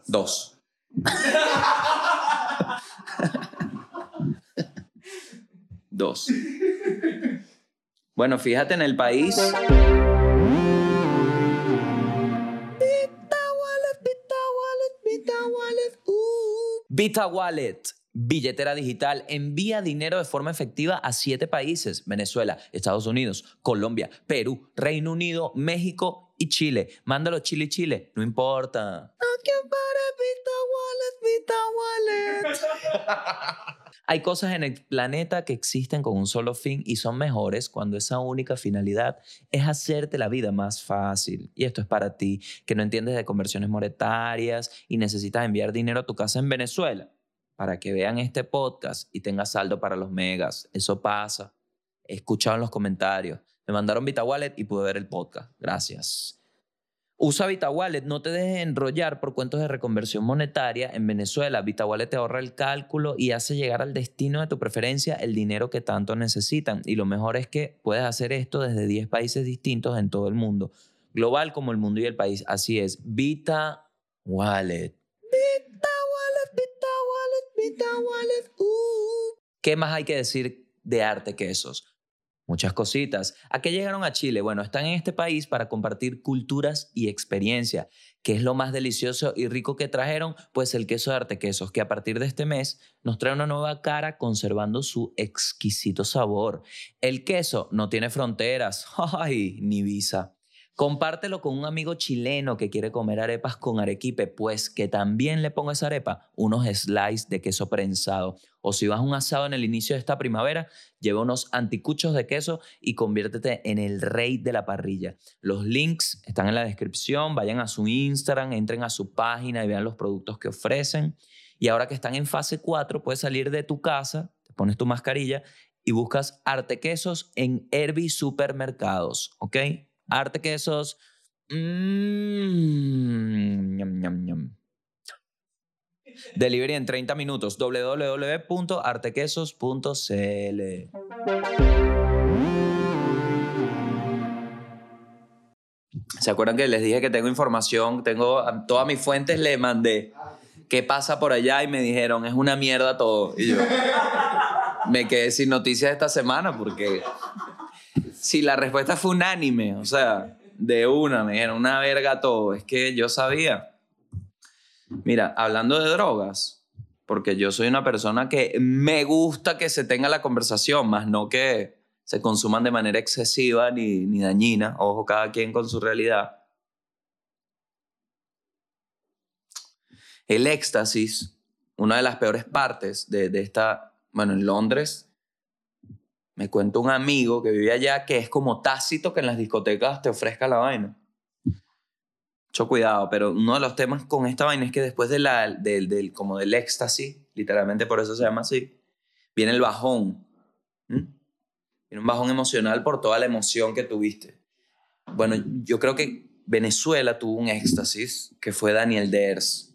Dos. Dos. Bueno, fíjate en el país. Vita Wallet, billetera digital, envía dinero de forma efectiva a siete países: Venezuela, Estados Unidos, Colombia, Perú, Reino Unido, México y Chile. Mándalo Chile, Chile, no importa. Hay cosas en el planeta que existen con un solo fin y son mejores cuando esa única finalidad es hacerte la vida más fácil. Y esto es para ti, que no entiendes de conversiones monetarias y necesitas enviar dinero a tu casa en Venezuela para que vean este podcast y tengas saldo para los megas. Eso pasa. He escuchado en los comentarios. Me mandaron Vita Wallet y pude ver el podcast. Gracias. Usa VitaWallet, no te dejes enrollar por cuentos de reconversión monetaria. En Venezuela, VitaWallet te ahorra el cálculo y hace llegar al destino de tu preferencia el dinero que tanto necesitan. Y lo mejor es que puedes hacer esto desde 10 países distintos en todo el mundo, global como el mundo y el país. Así es, VitaWallet. VitaWallet, VitaWallet, VitaWallet. Uh. ¿Qué más hay que decir de arte que esos? Muchas cositas. ¿A qué llegaron a Chile? Bueno, están en este país para compartir culturas y experiencia. ¿Qué es lo más delicioso y rico que trajeron? Pues el queso de Artequesos, que a partir de este mes nos trae una nueva cara conservando su exquisito sabor. El queso no tiene fronteras, ay, ni visa. Compártelo con un amigo chileno que quiere comer arepas con arequipe, pues que también le ponga esa arepa unos slices de queso prensado. O si vas a un asado en el inicio de esta primavera, lleva unos anticuchos de queso y conviértete en el rey de la parrilla. Los links están en la descripción, vayan a su Instagram, entren a su página y vean los productos que ofrecen. Y ahora que están en fase 4, puedes salir de tu casa, te pones tu mascarilla y buscas Arte Quesos en Herbie Supermercados, ¿ok? Arte Quesos. Mm. Delivery en 30 minutos. www.artequesos.cl. ¿Se acuerdan que les dije que tengo información? Tengo todas mis fuentes, le mandé qué pasa por allá y me dijeron, es una mierda todo. Y yo me quedé sin noticias esta semana porque si la respuesta fue unánime, o sea, de una, me dijeron una verga todo, es que yo sabía. Mira, hablando de drogas, porque yo soy una persona que me gusta que se tenga la conversación, más no que se consuman de manera excesiva ni, ni dañina, ojo, cada quien con su realidad. El éxtasis, una de las peores partes de, de esta, bueno, en Londres, me cuenta un amigo que vive allá que es como tácito que en las discotecas te ofrezca la vaina. Mucho cuidado, pero uno de los temas con esta vaina es que después de la, del, del, como del éxtasis, literalmente por eso se llama así, viene el bajón. ¿Mm? Viene un bajón emocional por toda la emoción que tuviste. Bueno, yo creo que Venezuela tuvo un éxtasis que fue Daniel Ders.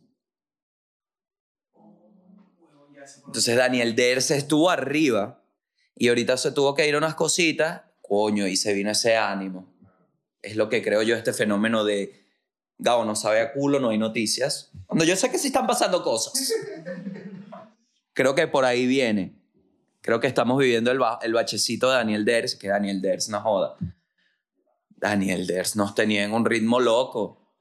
Entonces Daniel Ders estuvo arriba y ahorita se tuvo que ir unas cositas, coño, y se vino ese ánimo. Es lo que creo yo, este fenómeno de, Gabo, no sabe a culo, no hay noticias. Cuando yo sé que sí están pasando cosas. Creo que por ahí viene. Creo que estamos viviendo el, ba el bachecito de Daniel Ders, que Daniel Ders no joda. Daniel Ders nos tenía en un ritmo loco.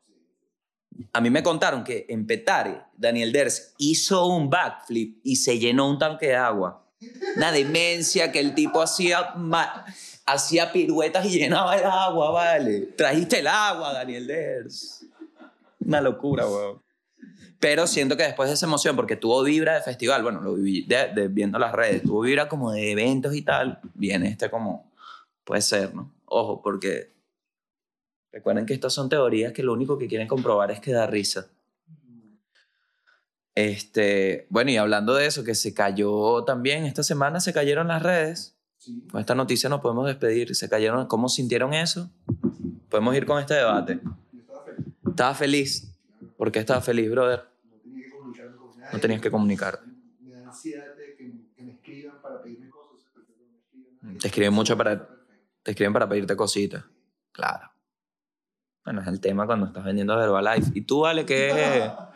A mí me contaron que en Petare, Daniel Ders hizo un backflip y se llenó un tanque de agua. Una demencia que el tipo hacía, hacía piruetas y llenaba el agua, vale. Trajiste el agua, Daniel Ders. Una locura, weón. Pero siento que después de esa emoción, porque tuvo vibra de festival, bueno, lo viví viendo las redes, tuvo vibra como de eventos y tal, viene este como, puede ser, ¿no? Ojo, porque recuerden que estas son teorías que lo único que quieren comprobar es que da risa. Este, bueno, y hablando de eso, que se cayó también, esta semana se cayeron las redes. Sí. Con esta noticia nos podemos despedir. Se cayeron, ¿cómo sintieron eso? Podemos ir con este debate. Estaba feliz. Estaba feliz. ¿Por qué estaba feliz, brother? No tenía que comunicarme con nadie. No tenías que comunicarte. Me da ansiedad de que, que me escriban para pedirme cosas. pero no me escriben nadie. Te escriben mucho para-. Te escriben para pedirte cositas. Claro. Bueno, es el tema cuando estás vendiendo Herbalife. ¿Y tú, vale, qué?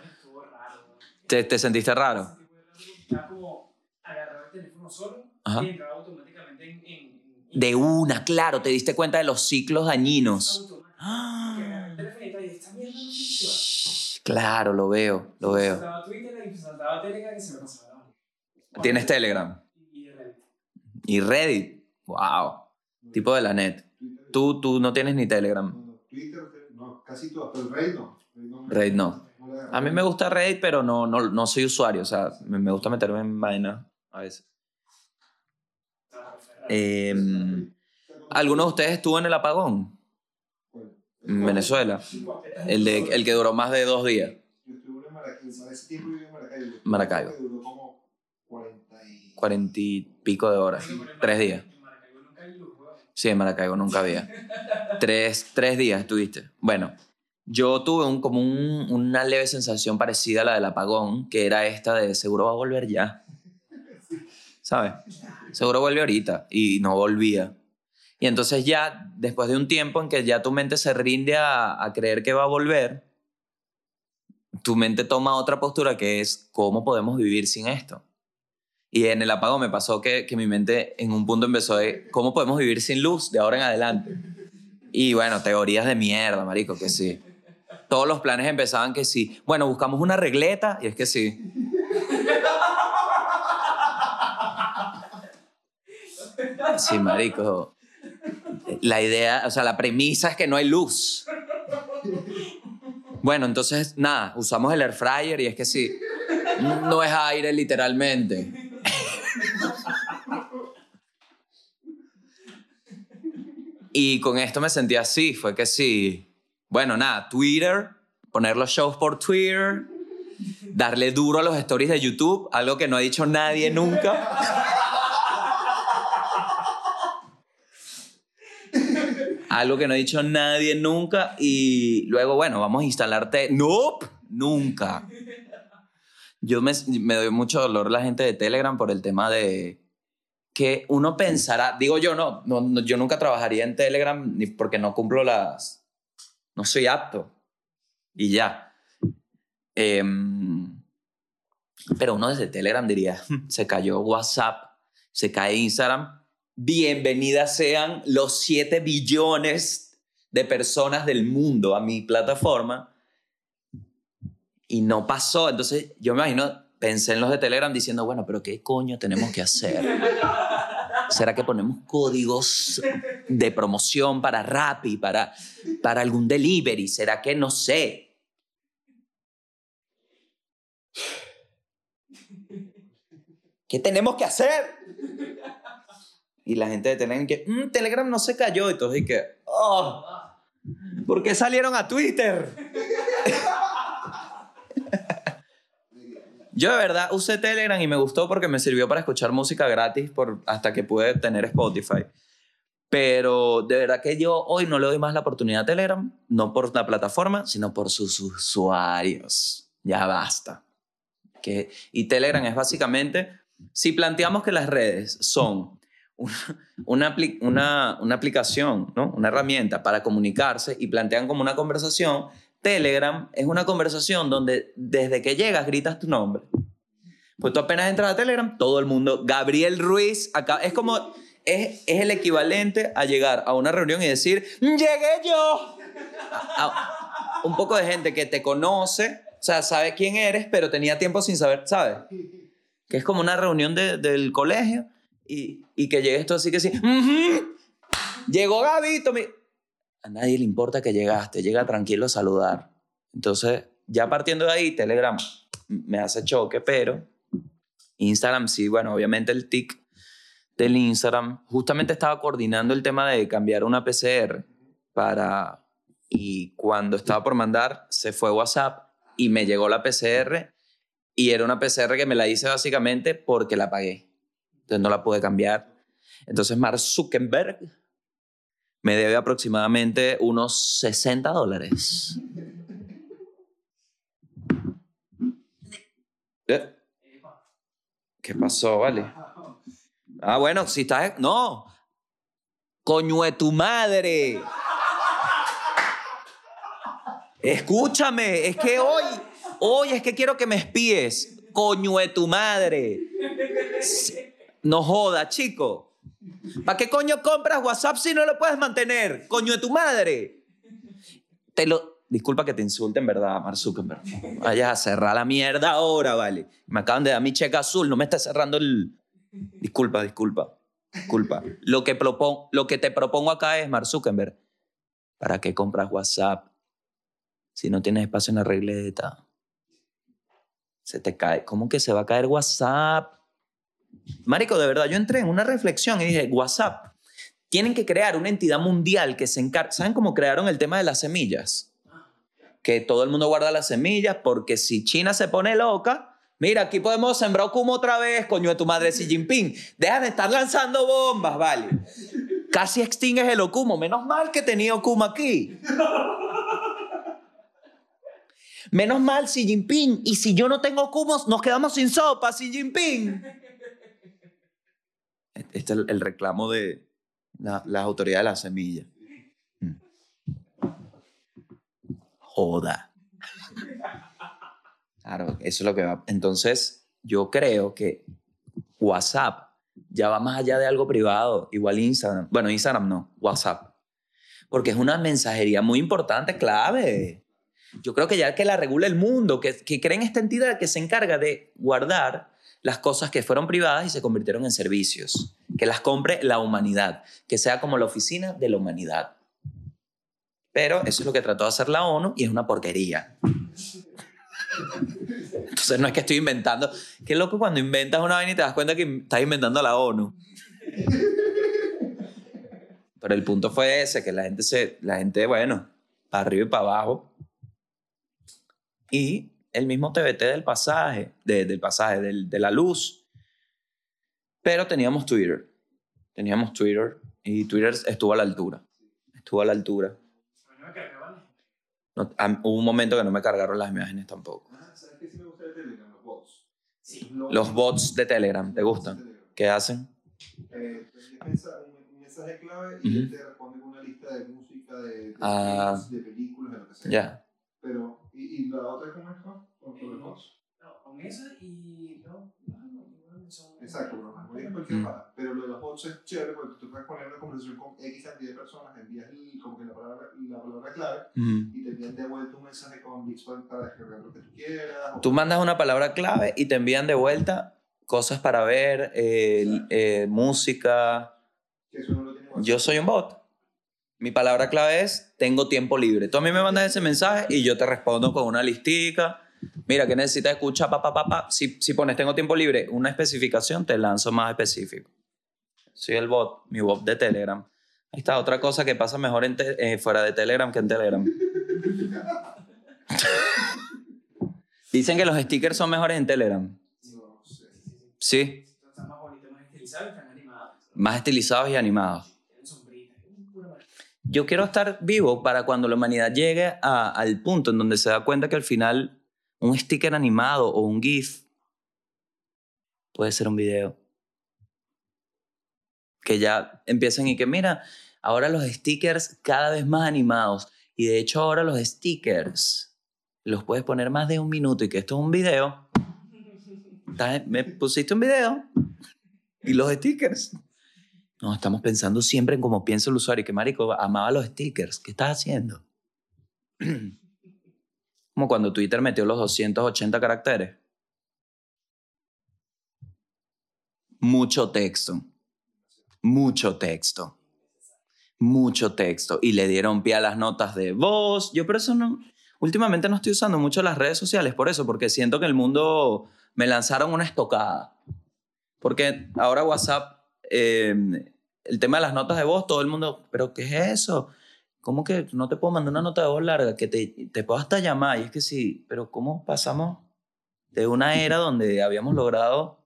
¿Te, te sentiste raro? Sentí muy raro porque Estaba como agarrar el teléfono solo Ajá. y entraba automáticamente en. en, en De una, claro, te diste cuenta de los ciclos dañinos. ¡Ah! Claro, lo veo, lo veo. ¿Tienes Telegram? Y Reddit. ¿Y Reddit? Wow. Tipo de la net. Tú, tú no tienes ni Telegram. No, no, Twitter, no, casi todas, pero Reddit no. Reddit no. A mí me gusta Reddit, pero no, no, no soy usuario. O sea, me, gusta meterme en vaina a veces. Eh, ¿Alguno de ustedes estuvo en el apagón? En Venezuela. El, de, el que duró más de dos días. Maracaibo, Maracaibo. Duró como 40 y... Cuarenta y pico de horas. Tres días. Sí, en Maracaibo nunca había. Tres, tres días estuviste. Bueno, yo tuve un, como un- una leve sensación parecida a la del apagón, que era esta de seguro va a volver ya. ¿Sabes? Seguro vuelve ahorita. Y no volvía. Y entonces ya, después de un tiempo en que ya tu mente se rinde a, a creer que va a volver, tu mente toma otra postura que es, ¿cómo podemos vivir sin esto? Y en el apagón me pasó que, que mi mente en un punto empezó de, ¿cómo podemos vivir sin luz de ahora en adelante? Y bueno, teorías de mierda, marico, que sí. Todos los planes empezaban que sí. Bueno, buscamos una regleta y es que sí. Sí, marico. La idea, o sea, la premisa es que no hay luz. Bueno, entonces, nada, usamos el air fryer y es que sí, no es aire literalmente. Y con esto me sentí así, fue que sí. Bueno, nada, Twitter, poner los shows por Twitter, darle duro a los stories de YouTube, algo que no ha dicho nadie nunca. algo que no ha dicho nadie nunca y luego, bueno, vamos a instalarte. Nope, nunca. Yo me, doy mucho dolor la gente de Telegram por el tema de que uno pensará, digo yo, no, no, no, yo nunca trabajaría en Telegram ni porque no cumplo las, no soy apto y ya. Em, pero uno desde Telegram diría, se cayó WhatsApp, se cae Instagram, bienvenidas sean los 7 billones de personas del mundo a mi plataforma. Y no pasó. Entonces yo me imagino, pensé en los de Telegram diciendo, bueno, pero ¿qué coño tenemos que hacer? ¿Será que ponemos códigos de promoción para Rappi, para, para algún delivery? ¿Será que no sé? ¿Qué tenemos que hacer? Y la gente de Telegram que, "Mm, Telegram no se cayó. Y todos y que, oh, ¿por qué salieron a Twitter? Yo de verdad usé Telegram y me gustó porque me sirvió para escuchar música gratis por, hasta que pude tener Spotify. Pero de verdad que yo hoy no le doy más la oportunidad a Telegram, no por la plataforma, sino por sus usuarios. Ya basta. Que, y Telegram es básicamente, si planteamos que las redes son una, una, una aplicación, ¿no? una herramienta para comunicarse y plantean como una conversación, Telegram es una conversación donde desde que llegas gritas tu nombre. Pues tú apenas entras a Telegram, todo el mundo, Gabriel Ruiz, es como, es, es el equivalente a llegar a una reunión y decir, llegué yo. Un poco de gente que te conoce, o sea, sabe quién eres, pero tenía tiempo sin saber, ¿sabes? Que es como una reunión de- del colegio y, y que llegues tú así que sí, "Ujú, llegó Gabito, mi-". A nadie le importa que llegaste, llega tranquilo a saludar. Entonces, ya partiendo de ahí, Telegram me hace choque, pero Instagram sí, bueno, obviamente el tic del Instagram, justamente estaba coordinando el tema de cambiar una PCR para, y cuando estaba por mandar, se fue WhatsApp y me llegó la PCR y era una PCR que me la hice básicamente porque la pagué. Entonces no la pude cambiar. Entonces Mark Zuckerberg me debe aproximadamente unos 60 dólares. ¿Eh? ¿Qué pasó, vale? Ah, bueno, si estás... No. Coño de tu madre. Escúchame, es que hoy, hoy es que quiero que me espíes. Coño de tu madre. No joda, chico. ¿Para qué coño compras WhatsApp si no lo puedes mantener? Coño de tu madre. Te lo... Disculpa que te insulte en verdad, Mark Zuckerberg. Vayas a cerrar la mierda ahora, vale. Me acaban de dar mi cheque azul, no me está cerrando el... Disculpa, disculpa. Disculpa. Lo que, propon- lo que te propongo acá es, Mark Zuckerberg, ¿para qué compras WhatsApp si no tienes espacio en la regleta? Se te cae. ¿Cómo que se va a caer WhatsApp? Marico, de verdad, yo entré en una reflexión y dije, WhatsApp, tienen que crear una entidad mundial que se encargue. ¿Saben cómo crearon el tema de las semillas? Que todo el mundo guarda las semillas porque si China se pone loca, mira, aquí podemos sembrar Okumo otra vez, coño de tu madre Xi Jinping. Deja de estar lanzando bombas, vale. Casi extingues el Okumo. Menos mal que tenía Okumo aquí. Menos mal Xi Jinping. Y si yo no tengo Okumo, nos quedamos sin sopa, Xi Jinping. Este es el, reclamo de la- las autoridades de la semilla. Mm. Joda. Claro, eso es lo que va. Entonces, yo creo que WhatsApp ya va más allá de algo privado, igual Instagram. Bueno, Instagram no, WhatsApp. Porque es una mensajería muy importante, clave. Yo creo que ya que la regula el mundo, que, que creen esta entidad que se encarga de guardar las cosas que fueron privadas y se convirtieron en servicios, que las compre la humanidad, que sea como la oficina de la humanidad. Pero eso es lo que trató de hacer la ONU y es una porquería. Entonces no es que estoy inventando. Qué loco cuando inventas una vaina y te das cuenta que estás inventando la ONU. Pero el punto fue ese, que la gente se, la gente, bueno, para arriba y para abajo. Y el mismo TBT del pasaje, de- del pasaje, del- de la luz. Pero teníamos Twitter. Teníamos Twitter y Twitter estuvo a la altura. Estuvo a la altura. A mí no me cargaban. No- a- hubo un momento que no me cargaron las imágenes tampoco. Ah, ¿Sabes qué sí me gusta de Telegram? Los bots. Sí. Los bots de Telegram, ¿te gustan? ¿Qué hacen? Eh, un, un mensaje clave y él Ujú. te responde con una lista de música, de, de, Ah. de películas, de lo que sea. Ya. Pero, ¿y, y la otra cómo es? Con, con los bots. No, con eso y. No, son- Exacto, pero los es cualquier Mm. cosa. Pero lo de los bots es chévere porque tú puedes poner una conversación con X cantidad de personas, envías el- como que la palabra, la palabra clave Ujú. y te envían de vuelta un mensaje con bits para, descargar lo que tú quieras. Tú mandas una palabra clave y te envían de vuelta cosas para ver, eh, eh, música. eso no lo tiene. Yo soy un bot. Mi palabra clave es tengo tiempo libre. Tú a mí me mandas ese mensaje y yo te respondo con una listica. Mira, que necesitas escuchar? Pa, pa, pa, pa. Si, si pones tengo tiempo libre, una especificación, te lanzo más específico. Soy el bot, mi bot de Telegram. Ahí está, otra cosa que pasa mejor en eh, fuera de Telegram que en Telegram. Dicen que los stickers son mejores en Telegram. Sí, más estilizados y animados. más estilizados y animados. Yo quiero estar vivo para cuando la humanidad llegue al punto en donde se da cuenta que al final un sticker animado o un GIF puede ser un video. Que ya empiecen y que, mira, ahora los stickers cada vez más animados. Y de hecho ahora los stickers los puedes poner más de un minuto y que esto es un video. ¿Estás- ¿Me pusiste un video? ¿Y los stickers? No, estamos pensando siempre en cómo piensa el usuario. Que marico, amaba los stickers. ¿Qué estás haciendo? Como cuando Twitter metió los 280 caracteres. Mucho texto. Mucho texto. Mucho texto. Y le dieron pie a las notas de voz. Yo por eso no... Últimamente no estoy usando mucho las redes sociales por eso, porque siento que el mundo me lanzaron una estocada. Porque ahora WhatsApp, eh, el tema de las notas de voz, todo el mundo, ¿pero qué es eso? ¿Cómo que no te puedo mandar una nota de voz larga? Que te, te puedo hasta llamar. Y es que sí, pero ¿cómo pasamos de una era donde habíamos logrado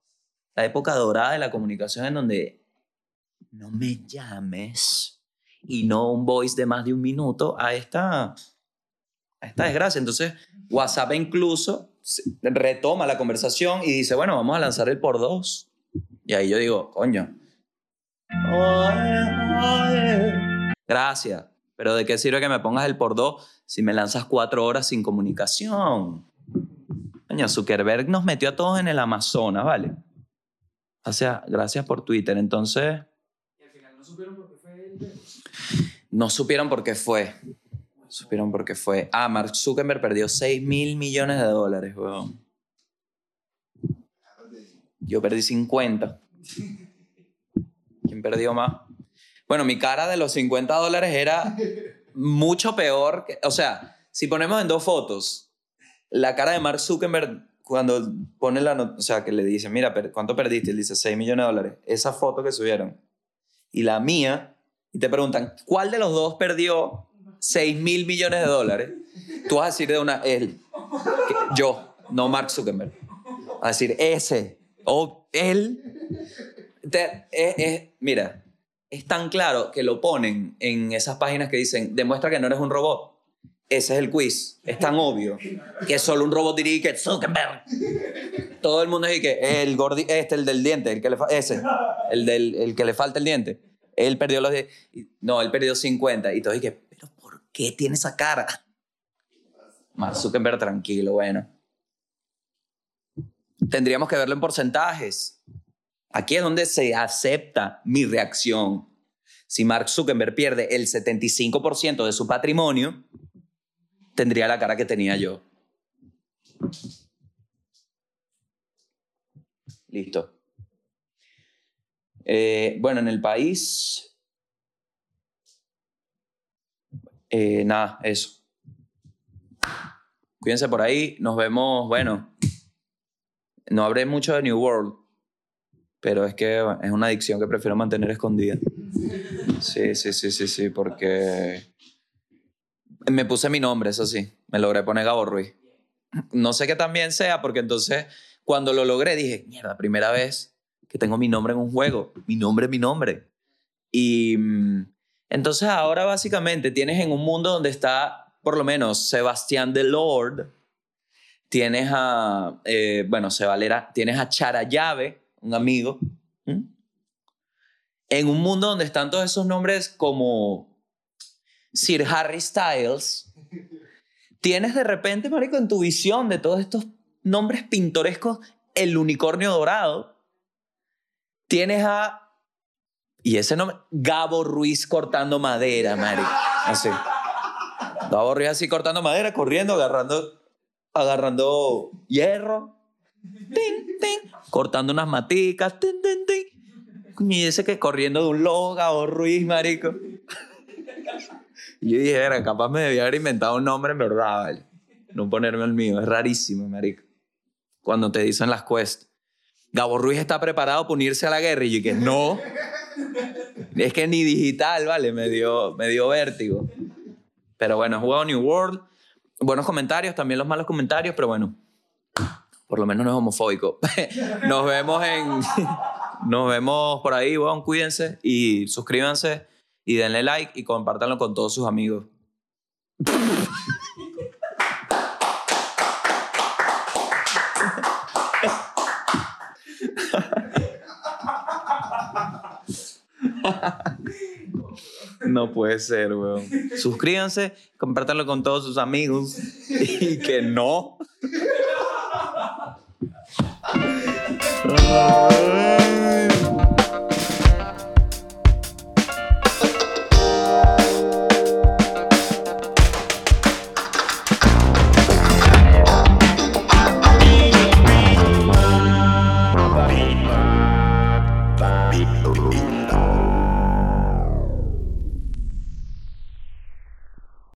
la época dorada de la comunicación en donde no me llames y no un voice de más de un minuto a esta, a esta desgracia? Entonces, WhatsApp incluso retoma la conversación y dice, bueno, vamos a lanzar el por dos. Y ahí yo digo, coño. Gracias. Pero ¿de qué sirve que me pongas el por dos si me lanzas cuatro horas sin comunicación? Coño, Zuckerberg nos metió a todos en el Amazonas, ¿vale? O sea, gracias por Twitter. Entonces, Y al final no supieron por qué fue el. no supieron por qué fue. Supieron por qué fue. Ah, Mark Zuckerberg perdió 6 mil millones de dólares, weón. Yo perdí 50. ¿Quién perdió más? Bueno, mi cara de los 50 dólares era mucho peor. que- o sea, si ponemos en dos fotos, la cara de Mark Zuckerberg cuando pone la nota, o sea, que le dice, mira, ¿cuánto perdiste? Él dice 6 millones de dólares. Esa foto que subieron. Y la mía, y te preguntan, ¿cuál de los dos perdió 6 mil millones de dólares? Tú vas a decir de una, él. Que- yo, no Mark Zuckerberg. Vas a decir, ese. O él. Te- es- es- mira, es tan claro que lo ponen en esas páginas que dicen, demuestra que no eres un robot. Ese es el quiz. Es tan obvio que solo un robot diría que Zuckerberg. Todo el mundo dice que el gordi, este, el del diente, el que le ese, el, del, el que le falta el diente. Él perdió los 10. y- No, él perdió 50. Y todos dije, ¿pero por qué tiene esa cara? Mark Zuckerberg, tranquilo, bueno. Tendríamos que verlo en porcentajes. Aquí es donde se acepta mi reacción. Si Mark Zuckerberg pierde el 75% de su patrimonio, tendría la cara que tenía yo. Listo. Eh, bueno, en el país. eh, nada, eso. Cuídense por ahí. Nos vemos. Bueno, no habré mucho de New World, pero es que es una adicción que prefiero mantener escondida. Sí, sí, sí, sí, sí, porque me puse mi nombre, eso sí. Me logré poner Gabo Ruiz. No sé qué también sea, porque entonces cuando lo logré dije, mierda, primera vez que tengo mi nombre en un juego. Mi nombre mi nombre. Y mm, entonces ahora básicamente tienes en un mundo donde está, por lo menos, Sebastián de Lord. Tienes a, eh, bueno, se Valera, tienes a Charayave, un amigo. En un mundo donde están todos esos nombres como Sir Harry Styles, tienes de repente, marico, en tu visión de todos estos nombres pintorescos, el unicornio dorado. Tienes a y ese nombre, Gabo Ruiz cortando madera, marico. Así. Gabo Ruiz así cortando madera, corriendo, agarrando, agarrando hierro. Cortando unas maticas. Y ese que corriendo de un logo, Gabo Ruiz, marico. Y yo dije, era capaz me debía haber inventado un nombre en verdad, ¿vale? No ponerme el mío. Es rarísimo, marico. Cuando te dicen las quests. Gabo Ruiz está preparado para unirse a la guerra. Y yo que no. Es que ni digital, ¿vale? Me dio, me dio vértigo. Pero bueno, he jugado New World. Buenos comentarios, también los malos comentarios, pero bueno. Por lo menos no es homofóbico. Nos vemos en... Nos vemos por ahí, bueno, cuídense y suscríbanse y denle like y compártanlo con todos sus amigos. No puede ser, weón. Suscríbanse, compártanlo con todos sus amigos y que no. Ôi.